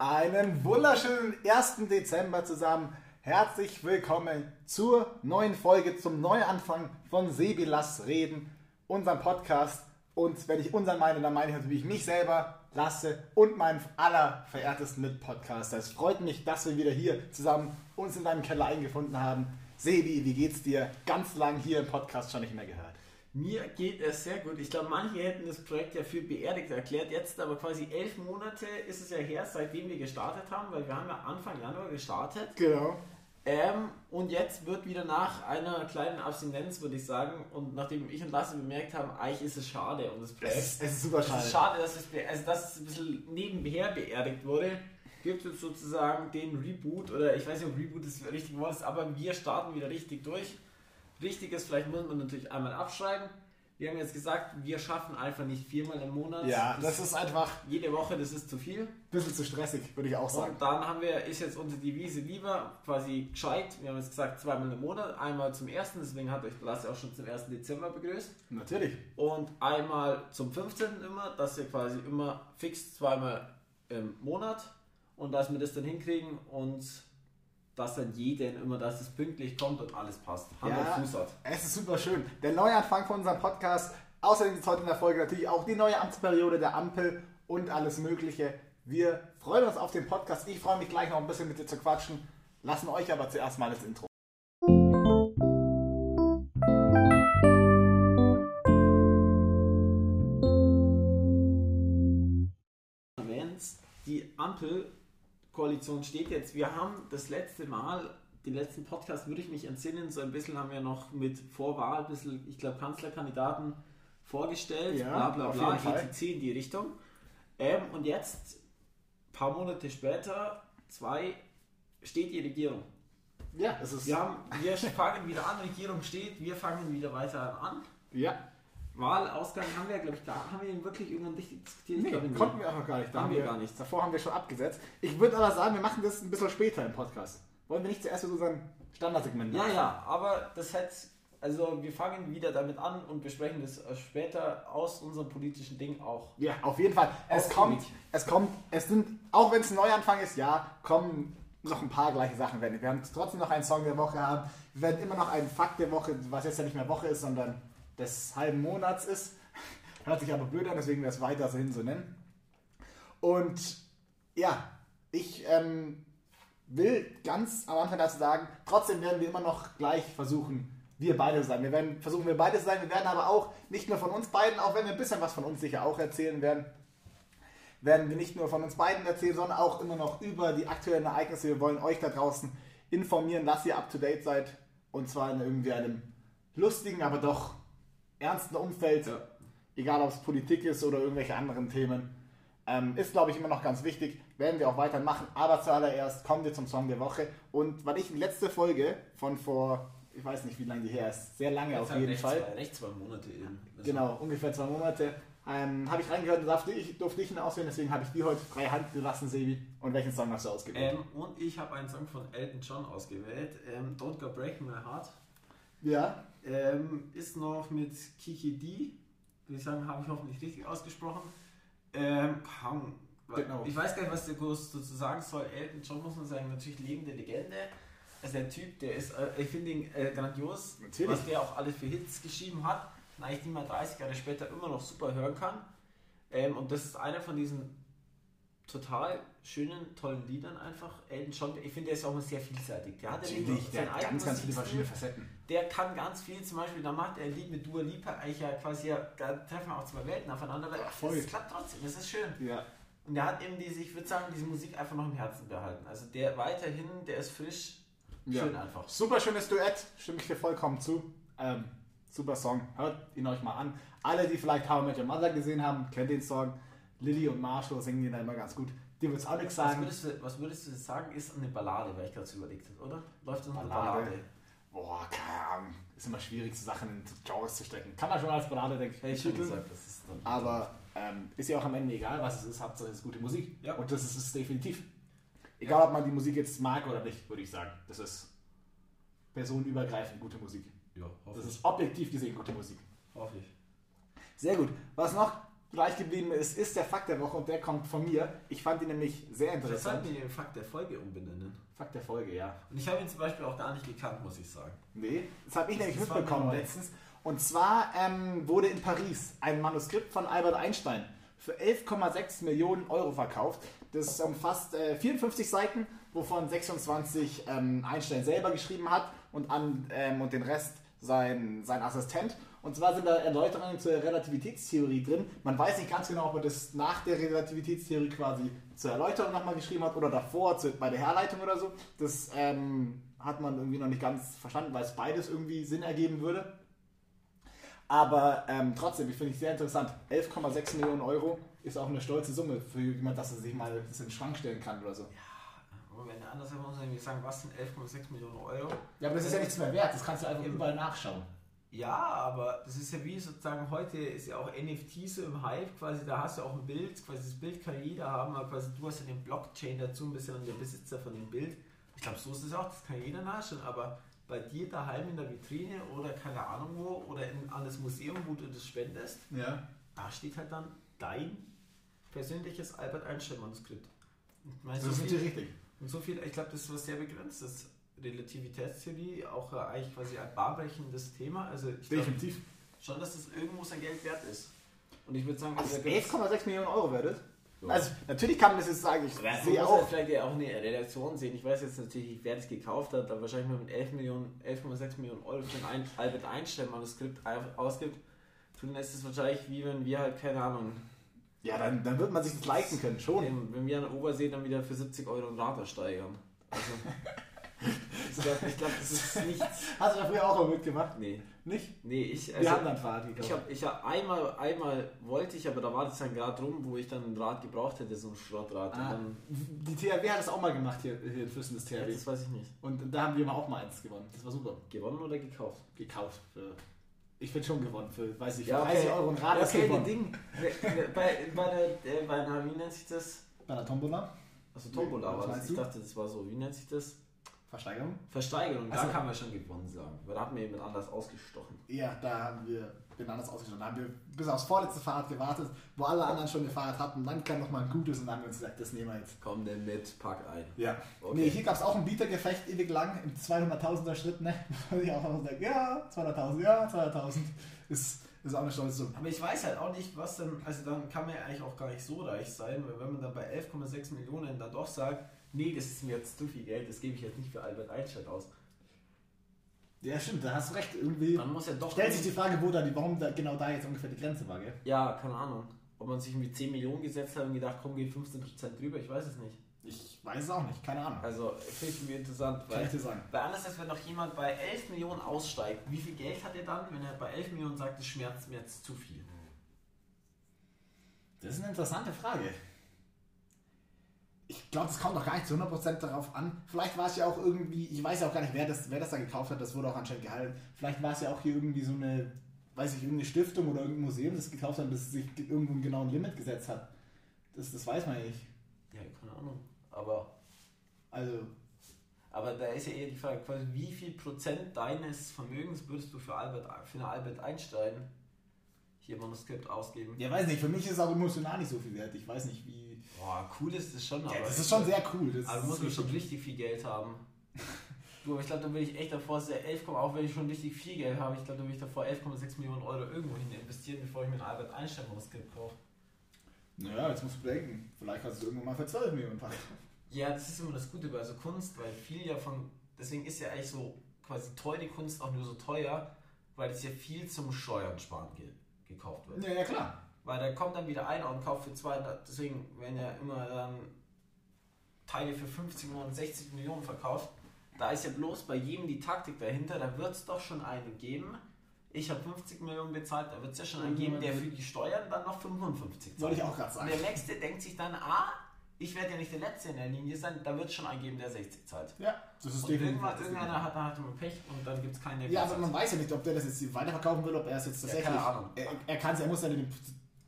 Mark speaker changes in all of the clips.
Speaker 1: Einen wunderschönen 1. Dezember zusammen. Herzlich willkommen zur neuen Folge, zum Neuanfang von Sebi Lass Reden, unserem Podcast. Und wenn ich unseren meine, dann meine ich natürlich mich selber, Lasse und meinen allerverehrtesten Mitpodcaster. Es freut mich, dass wir wieder hier zusammen uns in deinem Keller eingefunden haben. Sebi, wie geht's dir? Ganz lang hier im Podcast schon nicht mehr gehört.
Speaker 2: Mir geht es sehr gut. Ich glaube, manche hätten das Projekt ja für beerdigt erklärt. Jetzt aber quasi elf Monate ist es ja her, seitdem wir gestartet haben, weil wir haben ja Anfang Januar gestartet.
Speaker 1: Genau.
Speaker 2: Ähm, und jetzt wird wieder nach einer kleinen Abstinenz, würde ich sagen, und nachdem ich und Lasse bemerkt haben, eigentlich ist es schade um das Projekt.
Speaker 1: Es, ist- es ist super
Speaker 2: Es
Speaker 1: schade.
Speaker 2: ist schade, dass es, also dass es ein bisschen nebenher beerdigt wurde. Gibt es sozusagen den Reboot, oder ich weiß nicht, ob Reboot das richtige Wort ist, aber wir starten wieder richtig durch. Richtig ist, vielleicht muss man natürlich einmal abschreiben. Wir haben jetzt gesagt, wir schaffen einfach nicht viermal im Monat.
Speaker 1: Ja, das ist einfach
Speaker 2: jede Woche, das ist zu viel.
Speaker 1: ein bisschen zu stressig, würde ich auch sagen.
Speaker 2: Und dann haben wir, ist jetzt unsere Devise lieber quasi gescheit. Wir haben jetzt gesagt, zweimal im Monat. Einmal zum ersten, deswegen hat euch Lasse auch schon zum 1. Dezember begrüßt.
Speaker 1: Natürlich.
Speaker 2: Und einmal zum 15. immer, dass wir quasi immer fix zweimal im Monat und dass wir das dann hinkriegen und dass dann jeden immer, dass es pünktlich kommt und alles passt. Hand
Speaker 1: Ja.
Speaker 2: und Fuß hat.
Speaker 1: Es ist super schön. Der Neuanfang von unserem Podcast. Außerdem ist heute in der Folge natürlich auch die neue Amtsperiode der Ampel und alles Mögliche. Wir freuen uns auf den Podcast. Ich freue mich gleich noch ein bisschen mit dir zu quatschen. Lassen euch aber zuerst mal das Intro.
Speaker 2: Die Ampelkoalition steht jetzt. Wir haben das letzte Mal, den letzten Podcast würde ich mich entsinnen, so ein bisschen haben wir noch mit Vorwahl, ein bisschen, ich glaube, Kanzlerkandidaten vorgestellt,
Speaker 1: Ja,
Speaker 2: bla bla bla, etc. in die Richtung. Ähm, und jetzt, ein paar Monate später, zwei, steht die Regierung.
Speaker 1: Ja, es ist.
Speaker 2: Wir, haben, wir fangen wieder an, Regierung steht, wir fangen wieder weiter an.
Speaker 1: Ja.
Speaker 2: Wahlausgang haben wir, glaube ich, da haben wir ihn wirklich irgendwann richtig diskutiert.
Speaker 1: Nee,
Speaker 2: glaube,
Speaker 1: konnten wir auch noch gar nicht. Da
Speaker 2: Haben wir gar nicht.
Speaker 1: Davor haben wir schon abgesetzt. Ich würde aber sagen, wir machen das ein bisschen später im Podcast. Wollen wir nicht zuerst mit unserem Standardsegment
Speaker 2: Ja,
Speaker 1: anfangen?
Speaker 2: ja, aber das hat, also wir fangen wieder damit an und besprechen das äh, später aus unserem politischen Ding auch.
Speaker 1: Ja, auf jeden Fall. Es kommt, es kommt, es sind, auch wenn es ein Neuanfang ist, ja, kommen noch ein paar gleiche Sachen werden. Wir werden trotzdem noch einen Song der Woche haben. Wir werden immer noch einen Fakt der Woche, was jetzt ja nicht mehr Woche ist, sondern des halben Monats ist. Hört sich aber blöd an, deswegen wir es weiterhin so nennen. Und ja, ich ähm, will ganz am Anfang dazu sagen, trotzdem werden wir immer noch gleich versuchen, wir beide zu sein. Wir werden versuchen, wir beide zu sein. Wir werden aber auch nicht nur von uns beiden, auch wenn wir ein bisschen was von uns sicher auch erzählen werden, werden wir nicht nur von uns beiden erzählen, sondern auch immer noch über die aktuellen Ereignisse. Wir wollen euch da draußen informieren, dass ihr up to date seid. Und zwar in irgendwie einem lustigen, aber doch ernsten Umfeld.
Speaker 2: Ja.
Speaker 1: Egal, ob es Politik ist oder irgendwelche anderen Themen. Ähm, ist, glaube ich, immer noch ganz wichtig. Werden wir auch weiter machen. Aber zuallererst kommen wir zum Song der Woche. Und weil ich die letzte Folge von vor, ich weiß nicht, wie lange die her ist, sehr lange auf jeden
Speaker 2: recht
Speaker 1: Fall.
Speaker 2: Zwei, recht zwei Monate eben. Also,
Speaker 1: Genau, ungefähr zwei Monate. Ähm, habe ich reingehört und durfte ich, durfte ich ihn auswählen, deswegen habe ich die heute frei Hand gelassen, Sebi. Und welchen Song hast du ausgewählt?
Speaker 2: Ähm, und ich habe einen Song von Elton John ausgewählt, ähm, Don't Go Break My Heart.
Speaker 1: ja,
Speaker 2: Ähm, ist noch mit Kiki D, würde ich sagen, habe ich hoffentlich richtig ausgesprochen. Ähm, kaum,
Speaker 1: Genau.
Speaker 2: Ich weiß gar nicht, was der groß dazu sagen soll. Elton John muss man sagen, natürlich lebende Legende. Also der Typ, der ist, äh, ich finde ihn äh, grandios,
Speaker 1: Natürlich.
Speaker 2: was der auch alles für Hits geschrieben hat und eigentlich die man 30 Jahre später immer noch super hören kann. Ähm, und das ist einer von diesen total schönen, tollen Liedern einfach. Elton John, ich finde, der ist auch immer sehr vielseitig. Der hat ja
Speaker 1: natürlich, der hat ganz, ganz viele verschiedene Facetten.
Speaker 2: der kann ganz viel, zum Beispiel, da macht er ein Lied mit Dua Lipa, eigentlich ja quasi, ja, da treffen auch zwei Welten aufeinander, aber
Speaker 1: Ach,
Speaker 2: es klappt trotzdem, das ist schön.
Speaker 1: Ja,
Speaker 2: Und der hat eben diese, ich würde sagen, diese Musik einfach noch im Herzen behalten. Also der weiterhin, der ist frisch,
Speaker 1: Ja.
Speaker 2: schön einfach.
Speaker 1: super schönes Duett, stimme ich dir vollkommen zu. Ähm, super Song, hört ihn euch mal an. Alle, die vielleicht How I Met Your Mother gesehen haben, kennen den Song. Lilly und Marshall singen den da immer ganz gut. Dir wird es auch nichts
Speaker 2: Was
Speaker 1: sagen.
Speaker 2: würdest, du, was würdest du sagen, ist eine Ballade, weil ich gerade so überlegt habe, oder? Läuft das eine
Speaker 1: Ballade.
Speaker 2: Ballade?
Speaker 1: Boah, keine Ahnung. Ist immer schwierig, so Sachen in Genres zu stecken. Kann man schon als Ballade, denke ich,
Speaker 2: schon gesagt, das ist dann
Speaker 1: Aber ähm, ist ja auch am Ende egal, was es ist, Hauptsache es ist gute Musik.
Speaker 2: Ja.
Speaker 1: Und das ist es definitiv. Egal, ob man die Musik jetzt mag oder nicht, würde ich sagen. Das ist personenübergreifend gute Musik.
Speaker 2: Ja, hoffe
Speaker 1: Das ist objektiv gesehen gute Musik.
Speaker 2: Hoffe ich.
Speaker 1: Sehr gut. Was noch? Gleich geblieben ist, ist der Fakt der Woche und der kommt von mir. Ich fand ihn nämlich sehr interessant.
Speaker 2: sollten wir den Fakt der Folge umbenennen.
Speaker 1: Fakt der Folge, ja.
Speaker 2: Und ich habe ihn zum Beispiel auch gar nicht gekannt, muss ich sagen.
Speaker 1: Nee, das habe ich
Speaker 2: Das-
Speaker 1: nämlich mitbekommen letztens. Und zwar ähm, wurde in Paris ein Manuskript von Albert Einstein für 11,6 Millionen Euro verkauft. Das umfasst äh, 54 Seiten, wovon 26 ähm, Einstein selber geschrieben hat und, an, ähm, und den Rest sein, sein Assistent. Und zwar sind da Erläuterungen zur Relativitätstheorie drin. Man weiß nicht ganz genau, ob er das nach der Relativitätstheorie quasi zur Erläuterung nochmal geschrieben hat oder davor zu, bei der Herleitung oder so. Das ähm, hat man irgendwie noch nicht ganz verstanden, weil es beides irgendwie Sinn ergeben würde. Aber ähm, trotzdem, ich finde ich sehr interessant. 11,6 Millionen Euro ist auch eine stolze Summe für jemand, dass er sich mal das in den Schrank stellen kann oder so.
Speaker 2: Aber wenn er muss man irgendwie sagen, was sind 11,6 Millionen Euro?
Speaker 1: Ja, aber das ist ja nichts mehr wert. Das kannst du einfach überall nachschauen.
Speaker 2: Ja, aber das ist ja wie sozusagen heute ist ja auch NFT so im Hype, quasi da hast du auch ein Bild, quasi das Bild kann jeder haben, aber quasi du hast ja den Blockchain dazu ein bisschen und der Besitzer von dem Bild. Ich glaube, so ist es auch, das kann jeder nachschauen, aber bei dir daheim in der Vitrine oder keine Ahnung wo oder in, an das Museum, wo du das spendest,
Speaker 1: Ja.
Speaker 2: da steht halt dann dein persönliches Albert Einstein Manuskript. Ich meine,
Speaker 1: Das
Speaker 2: so
Speaker 1: ist
Speaker 2: viel-
Speaker 1: natürlich richtig.
Speaker 2: und so viel, ich glaube, das ist was sehr begrenztes. Relativitätstheorie, auch äh, eigentlich quasi ein bahnbrechendes Thema. Also ich glaube
Speaker 1: Definitiv.
Speaker 2: schon, dass das irgendwo sein Geld wert ist. Und ich würde sagen,
Speaker 1: Also
Speaker 2: also, da gibt's-
Speaker 1: 11,6 Millionen Euro wert ist.
Speaker 2: Ja.
Speaker 1: Also natürlich kann man das jetzt sagen, ich
Speaker 2: man
Speaker 1: sehe auch.
Speaker 2: halt vielleicht ja auch eine Relation sehen. Ich weiß jetzt natürlich nicht, wer das gekauft hat, aber wahrscheinlich mal mit 11 Millionen, 11,6 Millionen Euro für ein Albert Einstein Manuskript au- ausgibt, dann ist es wahrscheinlich wie wenn wir halt, keine Ahnung,
Speaker 1: Ja, dann, dann wird man sich das leisten können, schon.
Speaker 2: wenn wenn wir an der Obersee dann wieder für 70 Euro ein Rad ersteigern. Also, ich glaube, glaub, das ist nichts.
Speaker 1: Hast du da früher auch mal mitgemacht?
Speaker 2: Nee,
Speaker 1: nicht?
Speaker 2: nee, ich.
Speaker 1: Wir
Speaker 2: also-
Speaker 1: haben dann Fahrrad gekauft.
Speaker 2: Ich habe ich hab einmal, einmal wollte ich, aber da war das dann gerade rum, wo ich dann ein Rad gebraucht hätte, so ein Schrottrad.
Speaker 1: Ah,
Speaker 2: Und
Speaker 1: die THW hat das auch mal gemacht hier, hier in Füssen, das
Speaker 2: dann, ja,
Speaker 1: THW.
Speaker 2: das weiß ich nicht.
Speaker 1: Und da haben wir mal auch mal eins gewonnen. Das war super.
Speaker 2: Gewonnen oder gekauft?
Speaker 1: Gekauft. Für, ich bin schon gewonnen. Für, weiß ich, für
Speaker 2: Ja, okay.
Speaker 1: 30 Euro ein Rad
Speaker 2: Ja,
Speaker 1: ist
Speaker 2: okay,
Speaker 1: gewonnen.
Speaker 2: Ding. Bei, bei der, äh, bei einer, wie nennt sich das?
Speaker 1: Bei der Tombola.
Speaker 2: Also Tombola
Speaker 1: Was
Speaker 2: war das. Ich dachte, das war so, wie nennt sich das?
Speaker 1: Versteigerung.
Speaker 2: Versteigerung, da
Speaker 1: Ach so.
Speaker 2: kann man schon gewonnen sagen. Weil da hat mir jemand anders ausgestochen.
Speaker 1: Ja, da haben wir den anders ausgestellt. Da haben wir bis aufs vorletzte Fahrrad gewartet, wo alle anderen schon ein Fahrrad hatten. Dann kam noch mal ein gutes und dann haben wir uns gesagt, das nehmen wir jetzt.
Speaker 2: Komm denn mit, pack ein.
Speaker 1: Ja.
Speaker 2: Okay.
Speaker 1: Nee, hier gab es auch ein Bietergefecht ewig lang im 200.000er Schritt, ne? Ich auch immer sage, ja, 200.000, ja, 200.000. Ist, ist auch eine stolze Summe.
Speaker 2: Aber ich weiß halt auch nicht, was dann, also dann kann man ja eigentlich auch gar nicht so reich sein, weil wenn man dann bei 11,6 Millionen dann doch sagt, nee, das ist mir jetzt zu viel Geld, das gebe ich jetzt nicht für Albert Einstein aus.
Speaker 1: Ja, stimmt, da hast du recht. Irgendwie
Speaker 2: Dann muss ja doch.
Speaker 1: stellt sich die Frage, wo da die, warum da genau da jetzt ungefähr die Grenze war, gell?
Speaker 2: Ja, keine Ahnung. Ob man sich irgendwie 10 Millionen gesetzt hat und gedacht, komm, geh 15% drüber, ich weiß es nicht.
Speaker 1: Ich weiß es auch nicht, keine Ahnung.
Speaker 2: Also, finde ich irgendwie interessant,
Speaker 1: Kann
Speaker 2: weil.
Speaker 1: ich dir sagen.
Speaker 2: Weil anders als wenn noch jemand bei 11 Millionen aussteigt, wie viel Geld hat er dann, wenn er bei 11 Millionen sagt, das schmerzt mir jetzt zu viel?
Speaker 1: Das ist eine interessante Frage. Ich glaube, das kommt noch gar nicht zu 100% darauf an. Vielleicht war es ja auch irgendwie, ich weiß ja auch gar nicht, wer das, wer das da gekauft hat, das wurde auch anscheinend gehalten. Vielleicht war es ja auch hier irgendwie so eine, weiß ich, irgendeine Stiftung oder irgendein Museum, das gekauft hat, das sich irgendwo einen genauen Limit gesetzt hat. Das, das weiß man ja nicht.
Speaker 2: Ja, keine Ahnung. Aber,
Speaker 1: Also,
Speaker 2: aber da ist ja eher die Frage, quasi, wie viel Prozent deines Vermögens würdest du für, Albert, für eine Albert Einstein hier Manuskript ausgeben?
Speaker 1: ja, weiß nicht, für mich ist es auch emotional nicht so viel wert. Ich weiß nicht, wie.
Speaker 2: Boah, cool ist das schon,
Speaker 1: Ja,
Speaker 2: aber.
Speaker 1: das ist schon sehr cool. Das
Speaker 2: Also
Speaker 1: ist
Speaker 2: muss man schon
Speaker 1: richtig-
Speaker 2: viel Geld haben. Du, aber ich glaube, da will ich echt davor, sehr 11, auch wenn ich schon richtig viel Geld habe, ich glaube, da will ich davor 11,6 Millionen Euro irgendwo hin investieren, bevor ich mir ein Albert Einstein Manuskript kaufe.
Speaker 1: Naja, jetzt musst du bedenken. Vielleicht kannst du irgendwann mal für 12 Millionen packen.
Speaker 2: Ja, das ist immer das Gute bei so Kunst, weil viel ja von, deswegen ist ja eigentlich so quasi teure Kunst auch nur so teuer, weil es ja viel zum Steuern sparen ge gekauft wird.
Speaker 1: Ja, ja, klar.
Speaker 2: Weil da kommt dann wieder einer und kauft für 200, deswegen werden ja immer dann Teile für 50 Millionen, 60 Millionen verkauft. Da ist ja bloß bei jedem die Taktik dahinter, da wird es doch schon einen geben. Ich habe 50 Millionen bezahlt, da wird es ja schon einen geben, der für die Steuern dann noch 55 zahlt.
Speaker 1: Wollte ich auch gerade
Speaker 2: Und
Speaker 1: sagen.
Speaker 2: der Nächste denkt sich dann, ah, ich werde ja nicht der Letzte in der Linie sein, da wird es schon einen geben, der 60 zahlt.
Speaker 1: Ja, das ist
Speaker 2: Und
Speaker 1: definitiv.
Speaker 2: irgendwann, irgendeiner hat, hat immer Pech und dann gibt es keinen, der
Speaker 1: Ja, aber man weiß ja nicht, ob der das jetzt weiterverkaufen will, ob er es jetzt
Speaker 2: Ja,
Speaker 1: tatsächlich.
Speaker 2: keine Ahnung.
Speaker 1: Er, er kann es, er muss ja dem,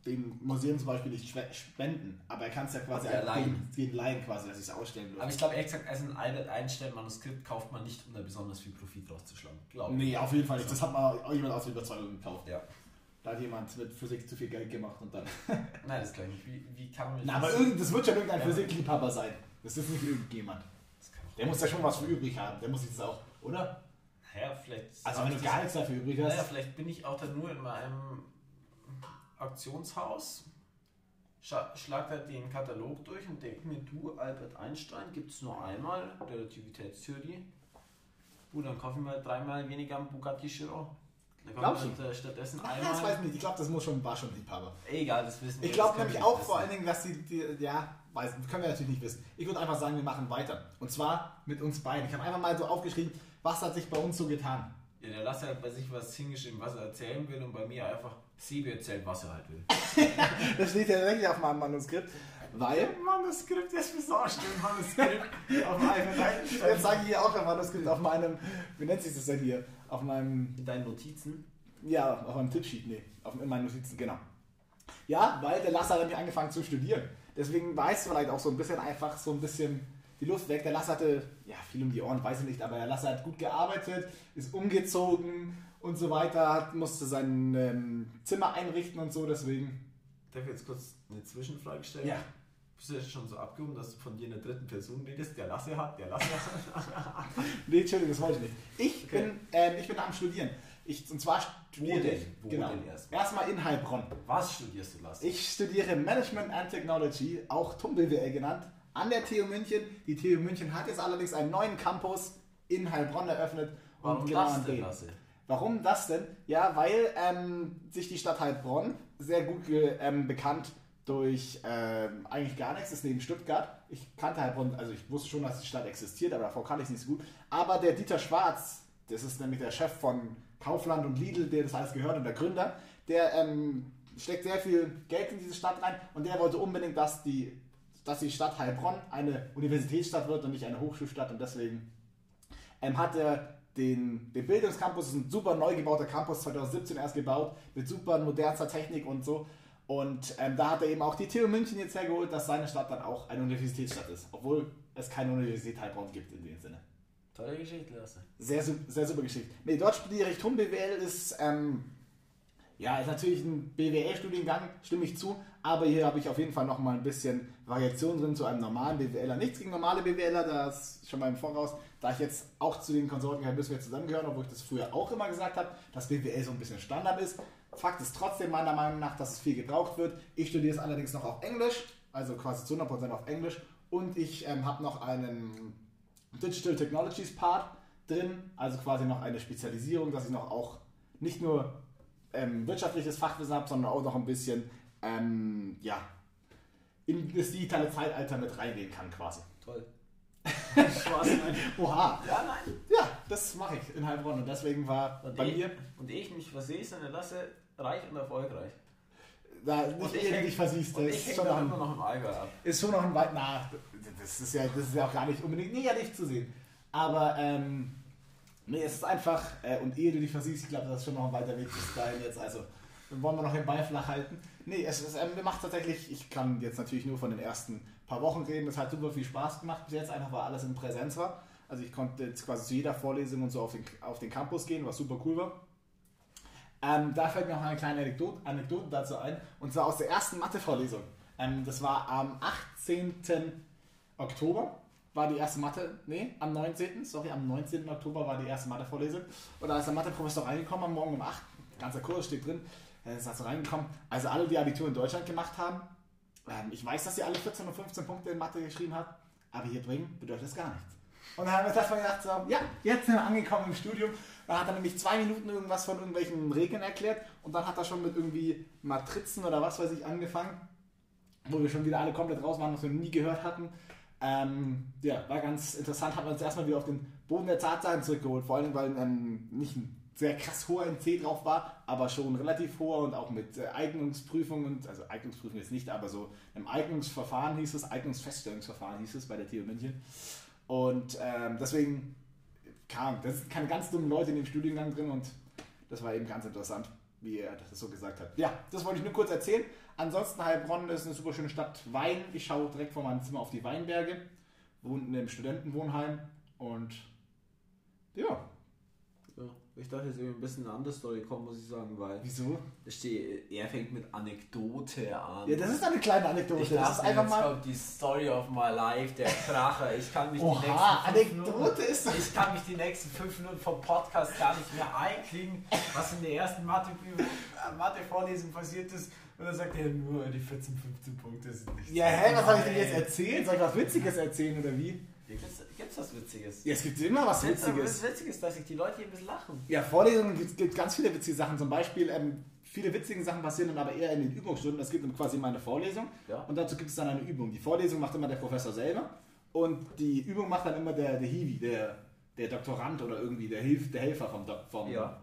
Speaker 1: dem Museum zum Beispiel nicht spenden, aber er kann es ja quasi
Speaker 2: Ja,
Speaker 1: einfach
Speaker 2: leihen.
Speaker 1: gegen Leihen quasi, dass ich es ausstellen
Speaker 2: Aber
Speaker 1: würde.
Speaker 2: ich glaube ehrlich gesagt, als ein Albert Einstein Manuskript kauft man nicht, um da besonders viel Profit rauszuschlagen. Glaube.
Speaker 1: Nee, auf jeden Fall nicht. Das hat mal auch jemand aus der Überzeugung gekauft.
Speaker 2: Ja.
Speaker 1: Da hat jemand mit Physik zu viel Geld gemacht und dann.
Speaker 2: Nein, das kann ich nicht. Wie, wie kann man
Speaker 1: Na, aber irgend, das wird schon irgendein
Speaker 2: Ja.
Speaker 1: Physikliebhaber sein. Das ist nicht irgendjemand.
Speaker 2: Das
Speaker 1: Der muss ja schon was für übrig haben. Der muss jetzt auch, oder?
Speaker 2: Naja, vielleicht.
Speaker 1: Also wenn du gar nichts dafür übrig hast.
Speaker 2: Naja, vielleicht bin ich auch dann nur in meinem Auktionshaus, scha- schlag da den Katalog durch und denke mir, du, Albert Einstein, gibt es nur einmal, Relativitätstheorie. Gut, dann kaufe ich mal dreimal weniger am Bugatti Chiron. Dann
Speaker 1: Glaubst
Speaker 2: halt, äh, stattdessen
Speaker 1: Ah, das weiß
Speaker 2: einmal.
Speaker 1: ich nicht. Ich glaube, das muss schon, war schon Liebhaber.
Speaker 2: Egal, das wissen wir.
Speaker 1: Ich glaube nämlich
Speaker 2: wir
Speaker 1: auch
Speaker 2: nicht
Speaker 1: vor
Speaker 2: wissen.
Speaker 1: allen Dingen, dass die, die ja, weiß, können wir natürlich nicht wissen. Ich würde einfach sagen, wir machen weiter. Und zwar mit uns beiden. Ich habe einfach mal so aufgeschrieben, was hat sich bei uns so getan.
Speaker 2: Ja, der lässt halt bei sich was hingeschrieben, was er erzählen will und bei mir einfach Sebi erzählt, was er halt will.
Speaker 1: Das steht ja wirklich auf meinem Manuskript, weil,
Speaker 2: Manuskript, das ist so ein Manuskript auf einem
Speaker 1: jetzt sage ich hier auch ein Manuskript auf meinem, wie nennt sich das denn hier? Auf meinem,
Speaker 2: In deinen Notizen.
Speaker 1: ja, auf meinem Tippsheet, nee, auf, in meinen Notizen, genau. Ja, weil der Lasse hat nämlich angefangen zu studieren. Deswegen weiß vielleicht auch so ein bisschen einfach so ein bisschen die Luft weg. Der Lasse hatte, ja, viel um die Ohren, weiß ich nicht, aber der Lasse hat gut gearbeitet, ist umgezogen und so weiter, hat, musste sein ähm, Zimmer einrichten und so, deswegen.
Speaker 2: Darf ich jetzt kurz eine Zwischenfrage stellen?
Speaker 1: Ja.
Speaker 2: Bist du jetzt schon so abgehoben, dass du von dir in der dritten Person redest? Der Lasse hat, der Lasse hat.
Speaker 1: Nee, Entschuldigung, das wollte ich nicht. Ich,
Speaker 2: Okay.
Speaker 1: bin, ähm, ich bin am Studieren. Ich, und zwar studiere ich.
Speaker 2: Wo
Speaker 1: genau.
Speaker 2: denn erstmal?
Speaker 1: Erstmal in Heilbronn.
Speaker 2: Was studierst du, Lasse?
Speaker 1: Ich studiere Management and Technology, auch TUM BWL genannt, an der TU München. Die TU München hat jetzt allerdings einen neuen Campus in Heilbronn eröffnet.
Speaker 2: Warum
Speaker 1: genau
Speaker 2: das denn. Lasse?
Speaker 1: Warum das denn? Ja, weil ähm, sich die Stadt Heilbronn sehr gut ähm, bekannt durch ähm, eigentlich gar nichts ist neben Stuttgart. Ich kannte Heilbronn, also ich wusste schon, dass die Stadt existiert, aber davor kannte ich es nicht so gut. Aber der Dieter Schwarz, das ist nämlich der Chef von Kaufland und Lidl, der das alles gehört und der Gründer, der ähm, steckt sehr viel Geld in diese Stadt rein und der wollte unbedingt, dass die, dass die Stadt Heilbronn eine Universitätsstadt wird und nicht eine Hochschulstadt und deswegen ähm, hat er den, den Bildungscampus, das ist ein super neu gebauter Campus, 2017 erst gebaut, mit super modernster Technik und so. Und ähm, da hat er eben auch die TU München jetzt hergeholt, dass seine Stadt dann auch eine Universitätsstadt ist, obwohl es keine Universität Heilbronn gibt in dem Sinne.
Speaker 2: Tolle Geschichte, Lasse.
Speaker 1: Sehr, sehr super Geschichte. Nee, dort studiere ich BWL, ist, ähm, ja, ist natürlich ein BWL-Studiengang, stimme ich zu, aber hier habe ich auf jeden Fall noch mal ein bisschen Variation drin zu einem normalen BWLer. Nichts gegen normale BWLer, das schon mal im Voraus, da ich jetzt auch zu den Konsorten gehöre, müssen wir zusammengehören, obwohl ich das früher auch immer gesagt habe, dass BWL so ein bisschen Standard ist. Fakt ist trotzdem meiner Meinung nach, dass es viel gebraucht wird. Ich studiere es allerdings noch auf Englisch, also quasi zu 100% auf Englisch und ich ähm, habe noch einen Digital Technologies Part drin, also quasi noch eine Spezialisierung, dass ich noch auch nicht nur ähm, wirtschaftliches Fachwissen habe, sondern auch noch ein bisschen ähm, ja, in das digitale Zeitalter mit reingehen kann quasi.
Speaker 2: Toll.
Speaker 1: Oha!
Speaker 2: Ja, nein.
Speaker 1: Ja, das mache ich in Heilbronn und deswegen war
Speaker 2: Und
Speaker 1: bei
Speaker 2: ich,
Speaker 1: mir
Speaker 2: und ich mich versehe, sondern Lasse reich und erfolgreich.
Speaker 1: da nicht
Speaker 2: Und ich häng-
Speaker 1: dich versiehst, das ist schon, noch
Speaker 2: noch im Allgäu ab.
Speaker 1: ist schon noch ein weit, na, das ist ja, das ist ja auch gar nicht unbedingt negativ zu sehen. Aber ähm, nee, es ist einfach, äh, und ehe du dich versiehst, ich glaube, das ist schon noch ein weiter Weg bis dahin jetzt. Also wollen wir noch den Ball flach halten. Nee, es, es ähm, macht tatsächlich, ich kann jetzt natürlich nur von den ersten paar Wochen reden, es hat super viel Spaß gemacht bis jetzt, einfach weil alles in Präsenz war. Also ich konnte jetzt quasi zu jeder Vorlesung und so auf den, auf den Campus gehen, was super cool war. Ähm, da fällt mir noch eine kleine Anekdote, Anekdote dazu ein, und zwar aus der ersten Mathe-Vorlesung. Ähm, das war am 18. Oktober, war die erste Mathe, nee, am 19., sorry, am 19. Oktober war die erste Mathe-Vorlesung. Und da ist der Mathe-Professor reingekommen am Morgen um 8, ganzer Kurs steht drin, er ist also reingekommen. Also alle, die Abitur in Deutschland gemacht haben, ähm, ich weiß, dass sie alle 14 und 15 Punkte in Mathe geschrieben haben, aber hier drüben bedeutet das gar nichts. Und dann haben wir das mal gedacht, so, ja, jetzt sind wir angekommen im Studium. Da hat er nämlich zwei Minuten irgendwas von irgendwelchen Regeln erklärt und dann hat er schon mit irgendwie Matrizen oder was weiß ich angefangen, wo wir schon wieder alle komplett raus waren, was wir nie gehört hatten. Ähm, ja, war ganz interessant, wir uns erstmal wieder auf den Boden der Tatsachen zurückgeholt, vor allem, weil ähm, nicht ein sehr krass hoher NC drauf war, aber schon relativ hoher und auch mit äh, Eignungsprüfungen, also Eignungsprüfung jetzt nicht, aber so im Eignungsverfahren hieß es, Eignungsfeststellungsverfahren hieß es bei der TU München. Und ähm, deswegen kam, das sind keine ganz dummen Leute in dem Studiengang drin und das war eben ganz interessant, wie er das so gesagt hat. Ja, das wollte ich nur kurz erzählen. Ansonsten Heilbronn ist eine super schöne Stadt Wein. Ich schaue direkt vor meinem Zimmer auf die Weinberge, wohne in einem Studentenwohnheim und ja,
Speaker 2: Ja. Ich dachte jetzt irgendwie ein bisschen eine andere Story kommen, muss ich sagen, weil
Speaker 1: Wieso?
Speaker 2: es steht, er fängt mit Anekdote an.
Speaker 1: Ja, das ist eine kleine Anekdote.
Speaker 2: ich
Speaker 1: das ist einfach
Speaker 2: jetzt
Speaker 1: mal.
Speaker 2: kommt die Story of my life, der Kracher. Ich kann mich die
Speaker 1: Oha,
Speaker 2: nächsten fünf
Speaker 1: Anekdote ist doch.
Speaker 2: Minuten, ich kann mich die nächsten fünf Minuten vom Podcast gar nicht mehr einkriegen, was in der ersten Mathe- Mathe-Vorlesung passiert ist. Und dann sagt er nur, die 14, 15 Punkte sind nicht
Speaker 1: Ja, hä, was soll ich denn jetzt erzählen? Soll ich was Witziges erzählen oder wie?
Speaker 2: Gibt's, gibt's was Witziges?
Speaker 1: Ja, es gibt immer was
Speaker 2: Gibt's
Speaker 1: Witziges.
Speaker 2: was Witziges, dass sich die Leute hier ein bisschen lachen.
Speaker 1: Ja, Vorlesungen gibt es gibt ganz viele witzige Sachen. Zum Beispiel, ähm, viele witzige Sachen passieren dann aber eher in den Übungsstunden. Es gibt quasi immer eine Vorlesung
Speaker 2: Ja.
Speaker 1: und dazu gibt es dann eine Übung. Die Vorlesung macht immer der Professor selber und die Übung macht dann immer der, der Hiwi, der, der Doktorand oder irgendwie der, Hilf, der Helfer vom, vom,
Speaker 2: Ja.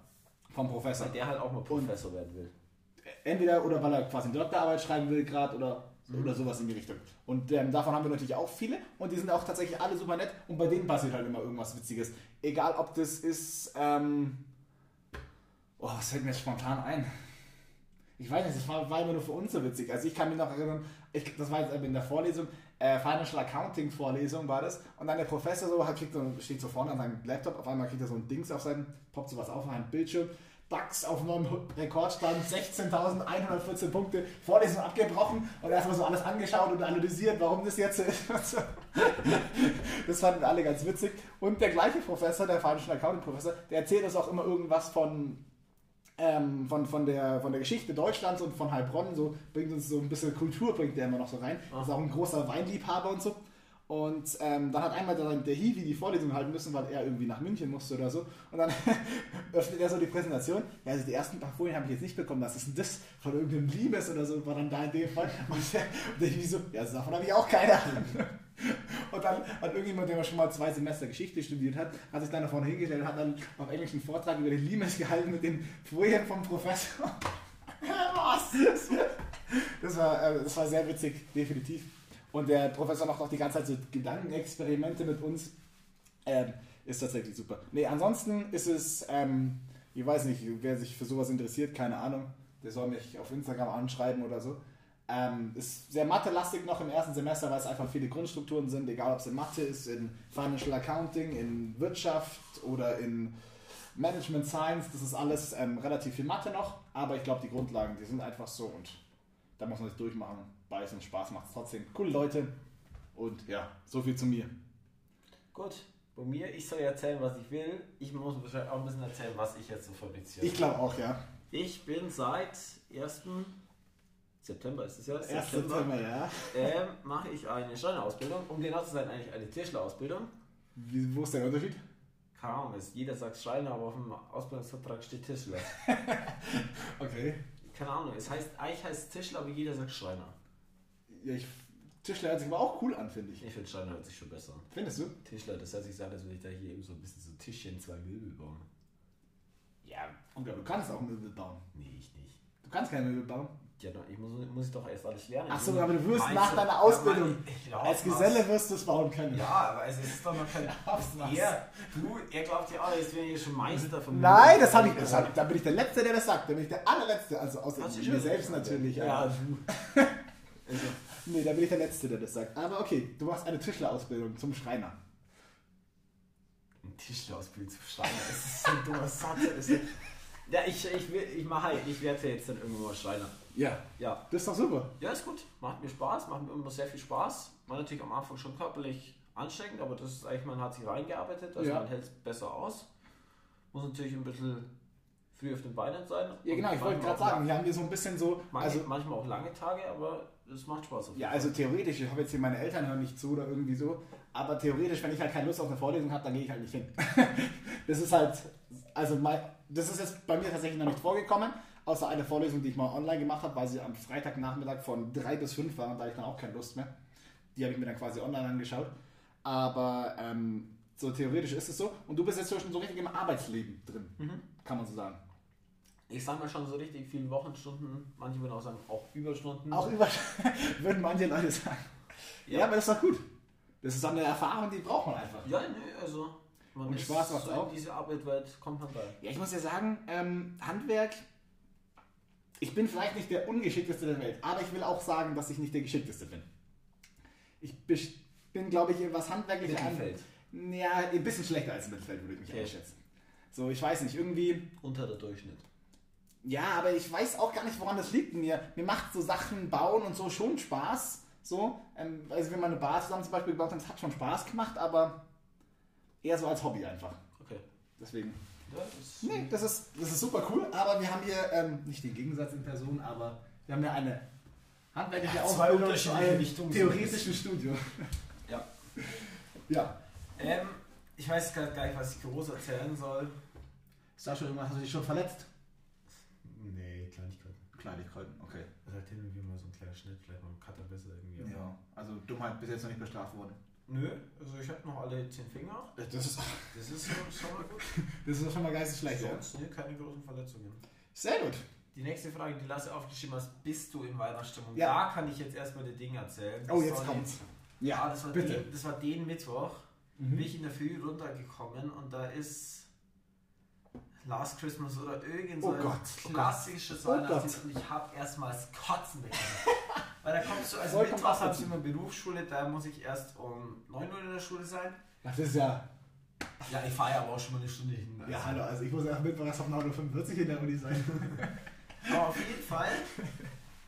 Speaker 1: vom Professor.
Speaker 2: Weil der halt auch mal Professor werden will.
Speaker 1: Entweder oder weil er quasi eine Doktorarbeit schreiben will gerade oder, oder sowas in die Richtung. Und ähm, davon haben wir natürlich auch viele und die sind auch tatsächlich alle super nett und bei denen passiert halt immer irgendwas Witziges. Egal ob das ist, ähm, oh, was fällt mir jetzt spontan ein? Ich weiß nicht, das war, war immer nur für uns so witzig. Also ich kann mich noch erinnern, ich, das war jetzt in der Vorlesung, äh, Financial Accounting Vorlesung war das. Und dann der Professor so, hat, kriegt so, steht so vorne an seinem Laptop, auf einmal kriegt er so ein Dings auf seinem, poppt sowas auf, auf einem Bildschirm. DAX auf neuem Rekordstand, 16.114 Punkte, Vorlesung abgebrochen und erstmal so alles angeschaut und analysiert, warum das jetzt so ist. und so. Das fanden alle ganz witzig. Und der gleiche Professor, der Financial Accounting Professor, der erzählt uns auch immer irgendwas von ähm, von, von, der, von der Geschichte Deutschlands und von Heilbronn, so bringt uns so ein bisschen Kultur, bringt der immer noch so rein. Ist auch ein großer Weinliebhaber und so. Und ähm, dann hat einmal der, der Hiwi die Vorlesung halten müssen, weil er irgendwie nach München musste oder so. Und dann öffnet er so die Präsentation. Ja, also die ersten paar Folien habe ich jetzt nicht bekommen. Was ist denn das? Von irgendeinem Liebes oder so war dann da in dem Fall. Und der, und der Hiwi so, ja, davon habe ich auch keine Ahnung. Und dann hat irgendjemand, der schon mal zwei Semester Geschichte studiert hat, hat sich dann da vorne hingestellt und hat dann auf Englisch einen Vortrag über den Limes gehalten mit den Folien vom Professor. Was? Das war, äh, das war sehr witzig, definitiv. Und der Professor macht auch die ganze Zeit so Gedankenexperimente mit uns. Ähm, ist tatsächlich super. Nee, ansonsten ist es, ähm, ich weiß nicht, wer sich für sowas interessiert, keine Ahnung, der soll mich auf Instagram anschreiben oder so. Ähm, ist sehr Mathe-lastig noch im ersten Semester, weil es einfach viele Grundstrukturen sind, egal ob es in Mathe ist, in Financial Accounting, in Wirtschaft oder in Management Science, das ist alles ähm, relativ viel Mathe noch, aber ich glaube, die Grundlagen, die sind einfach so und da muss man sich durchmachen, beißen, Spaß macht es trotzdem. Coole Leute und ja, so viel zu mir.
Speaker 2: Gut, bei mir, ich soll erzählen, was ich will. Ich muss wahrscheinlich auch ein bisschen erzählen, was ich jetzt so fabriziere.
Speaker 1: Ich glaube auch, ja.
Speaker 2: Ich bin seit 1. September ist es ja.
Speaker 1: 1. September, ja.
Speaker 2: Ähm, mache ich eine Schreinerausbildung. Um genau zu sein, eigentlich eine Tischlerausbildung.
Speaker 1: Wie, wo ist der Unterschied?
Speaker 2: Keine Ahnung, ist, jeder sagt Schreiner, aber auf dem Ausbildungsvertrag steht Tischler.
Speaker 1: Okay.
Speaker 2: Keine Ahnung, es heißt, eigentlich heißt es Tischler, aber jeder sagt Schreiner.
Speaker 1: Ja, ich, Tischler hört sich aber auch cool an, finde ich.
Speaker 2: Ich finde Schreiner hört sich schon besser.
Speaker 1: Findest du?
Speaker 2: Tischler, das hört sich so an, als würde ich da hier eben so ein bisschen so Tischchen, zwei Möbel bauen.
Speaker 1: Ja. Und ja, du kannst auch Möbel bauen.
Speaker 2: Nee, ich nicht.
Speaker 1: Du kannst keine Möbel bauen.
Speaker 2: Ja, doch, ich muss, muss ich doch erst alles lernen.
Speaker 1: Ach so,
Speaker 2: Ich-
Speaker 1: aber du wirst nach deiner
Speaker 2: Ja,
Speaker 1: Ausbildung
Speaker 2: Mann, ja,
Speaker 1: Als
Speaker 2: was?
Speaker 1: Geselle wirst du es bauen können.
Speaker 2: Ja, aber es ist doch noch kein
Speaker 1: Was?
Speaker 2: Er, du, er glaubt ja auch, jetzt wäre ich schon Meister von
Speaker 1: Nein, das habe ich. Das hab, da bin ich der Letzte, der das sagt. Da bin ich der allerletzte. Also außer
Speaker 2: du
Speaker 1: mir selbst
Speaker 2: gesagt?
Speaker 1: natürlich.
Speaker 2: Ja,
Speaker 1: aber-
Speaker 2: du. Also,
Speaker 1: Nee, da bin ich der Letzte, der das sagt. Aber okay, du machst eine Tischlerausbildung zum Schreiner.
Speaker 2: ein Tischlerausbildung zu schreiben, das ist so ein dummer Satz. Ja, ich, ich, will, ich mache halt, ich werde jetzt dann irgendwann mal Schreiner.
Speaker 1: Ja.
Speaker 2: Ja.
Speaker 1: Das ist doch super.
Speaker 2: Ja, ist gut. Macht mir Spaß, macht mir immer sehr viel Spaß. War natürlich am Anfang schon körperlich anstrengend, aber das ist eigentlich, man hat sich reingearbeitet, also
Speaker 1: Ja.
Speaker 2: man hält es besser aus. Muss natürlich ein bisschen früh auf den Beinen sein.
Speaker 1: Ja, genau, ich wollte gerade sagen, hier haben wir so ein bisschen so.
Speaker 2: Manche,
Speaker 1: Also,
Speaker 2: manchmal auch lange Tage, aber es macht Spaß. auf jeden
Speaker 1: ja, also theoretisch, ich habe jetzt hier meine Eltern hören nicht zu oder irgendwie so, aber theoretisch, wenn ich halt keine Lust auf eine Vorlesung habe, dann gehe ich halt nicht hin. das ist halt, also mein, das ist jetzt bei mir tatsächlich noch nicht vorgekommen, außer eine Vorlesung, die ich mal online gemacht habe, weil sie am Freitagnachmittag von drei bis fünf war und da hatte ich dann auch keine Lust mehr. Die habe ich mir dann quasi online angeschaut. Aber ähm, so theoretisch ist es so. Und du bist jetzt schon so richtig im Arbeitsleben drin, kann man so sagen.
Speaker 2: Ich sage mal schon so richtig viele Wochenstunden, manche würden auch sagen, auch Überstunden.
Speaker 1: Auch über würden manche Leute sagen. Ja, aber das ist doch gut. Das ist doch eine Erfahrung, die braucht man einfach.
Speaker 2: Ja, nee, also. Man
Speaker 1: Und Spaß macht's
Speaker 2: so
Speaker 1: auch.
Speaker 2: Diese Arbeitswelt kommt man da.
Speaker 1: Ja, ich muss ja sagen, ähm, Handwerk, ich bin vielleicht nicht der ungeschickteste der Welt, aber ich will auch sagen, dass ich nicht der geschickteste bin. Ich bin, glaube ich, was handwerkliche
Speaker 2: Mittelfeld.
Speaker 1: Ja, ein bisschen schlechter als im Mittelfeld würde ich mich
Speaker 2: Okay.
Speaker 1: einschätzen. So, ich weiß nicht, irgendwie.
Speaker 2: Unter der Durchschnitt.
Speaker 1: Ja, aber ich weiß auch gar nicht, woran das liegt. Mir, mir macht so Sachen bauen und so schon Spaß. So, ähm, also wenn man eine Bar zusammen zum Beispiel gebaut hat, das hat schon Spaß gemacht, aber eher so als Hobby einfach.
Speaker 2: Okay.
Speaker 1: Deswegen.
Speaker 2: Ja, das
Speaker 1: Nee, das ist, das ist super cool, aber wir haben hier ähm, nicht den Gegensatz in Person, aber wir haben ja eine handwerkliche
Speaker 2: Ja, zwei
Speaker 1: Ausbildung einem
Speaker 2: Richtungen.
Speaker 1: theoretischen Studio.
Speaker 2: Ja.
Speaker 1: Ja.
Speaker 2: Ähm, ich weiß gerade gar nicht, was ich groß erzählen soll.
Speaker 1: Ist da schon irgendwas, hast du dich schon verletzt?
Speaker 2: Kleinigkeiten.
Speaker 1: Okay.
Speaker 2: Das ist halt hin und wieder mal so ein kleiner Schnitt, vielleicht mal ein Cutter besser irgendwie.
Speaker 1: Ja, also Dummheit bis jetzt noch nicht bestraft worden.
Speaker 2: Nö, also ich habe noch alle zehn Finger.
Speaker 1: Das ist,
Speaker 2: Das ist schon, mal gut.
Speaker 1: das ist schon mal geistig schlecht, ja.
Speaker 2: Sonst nee, keine großen Verletzungen.
Speaker 1: Sehr gut.
Speaker 2: Die nächste Frage, die Lasse aufgeschrieben hast, bist du in Weihnachtsstimmung?
Speaker 1: Ja.
Speaker 2: Da kann ich jetzt erstmal die Dinge erzählen.
Speaker 1: Oh,
Speaker 2: Das
Speaker 1: jetzt
Speaker 2: soll
Speaker 1: kommt's.
Speaker 2: Ja, das war,
Speaker 1: bitte.
Speaker 2: Den, das war den Mittwoch.
Speaker 1: Mhm.
Speaker 2: Bin ich in der Früh runtergekommen und da ist Last Christmas oder irgend so
Speaker 1: Oh
Speaker 2: ein
Speaker 1: Gott.
Speaker 2: klassisches
Speaker 1: Oh
Speaker 2: Weihnachtslied
Speaker 1: Gott.
Speaker 2: und ich habe erstmals Kotzen bekommen. Weil da kommst du, also Mittwoch habe ich immer Berufsschule, da muss ich erst um 9 Uhr in der Schule sein.
Speaker 1: Das ist ja.
Speaker 2: Ja, ich fahre ja aber auch schon mal eine Stunde hin.
Speaker 1: Ja, hallo, also ich muss ja Mittwoch erst auf 9.45 Uhr in der Uni sein.
Speaker 2: Aber auf jeden Fall,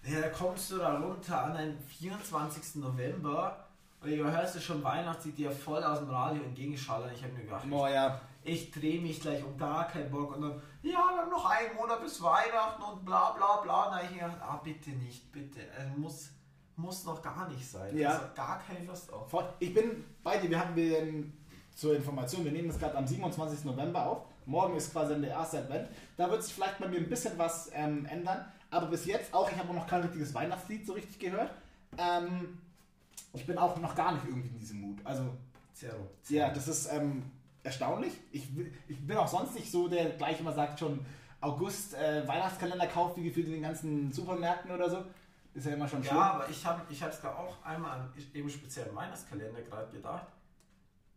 Speaker 2: ja, da kommst du da runter an den 24. November und du hörst du schon Weihnachtslied dir voll aus dem Radio entgegenschallern. Ich habe mir gedacht,
Speaker 1: Boah, ja.
Speaker 2: Ich drehe mich gleich um gar keinen Bock und dann, ja, wir haben noch einen Monat bis Weihnachten und bla bla bla. Und habe ich gedacht, ah, bitte nicht, bitte. Also muss, muss noch gar nicht sein.
Speaker 1: Ja.
Speaker 2: Also gar keine Lust auf.
Speaker 1: Ich bin bei dir, wir haben den, zur Information, wir nehmen das gerade am 27. November auf. Morgen ist quasi dann der erste Advent. Da wird sich vielleicht bei mir ein bisschen was ähm, ändern. Aber bis jetzt auch, ich habe auch noch kein richtiges Weihnachtslied so richtig gehört. Ähm, ich bin auch noch gar nicht irgendwie in diesem Mut. Also,
Speaker 2: Zero.
Speaker 1: ja, das ist ähm, erstaunlich. Ich, ich bin auch sonst nicht so, der gleich immer sagt, schon August äh, Weihnachtskalender kauft, wie gefühlt in den ganzen Supermärkten oder so. Ist ja immer schon schlimm.
Speaker 2: Ja, aber ich habe ich es gerade auch einmal an eben speziellen Weihnachtskalender gerade gedacht.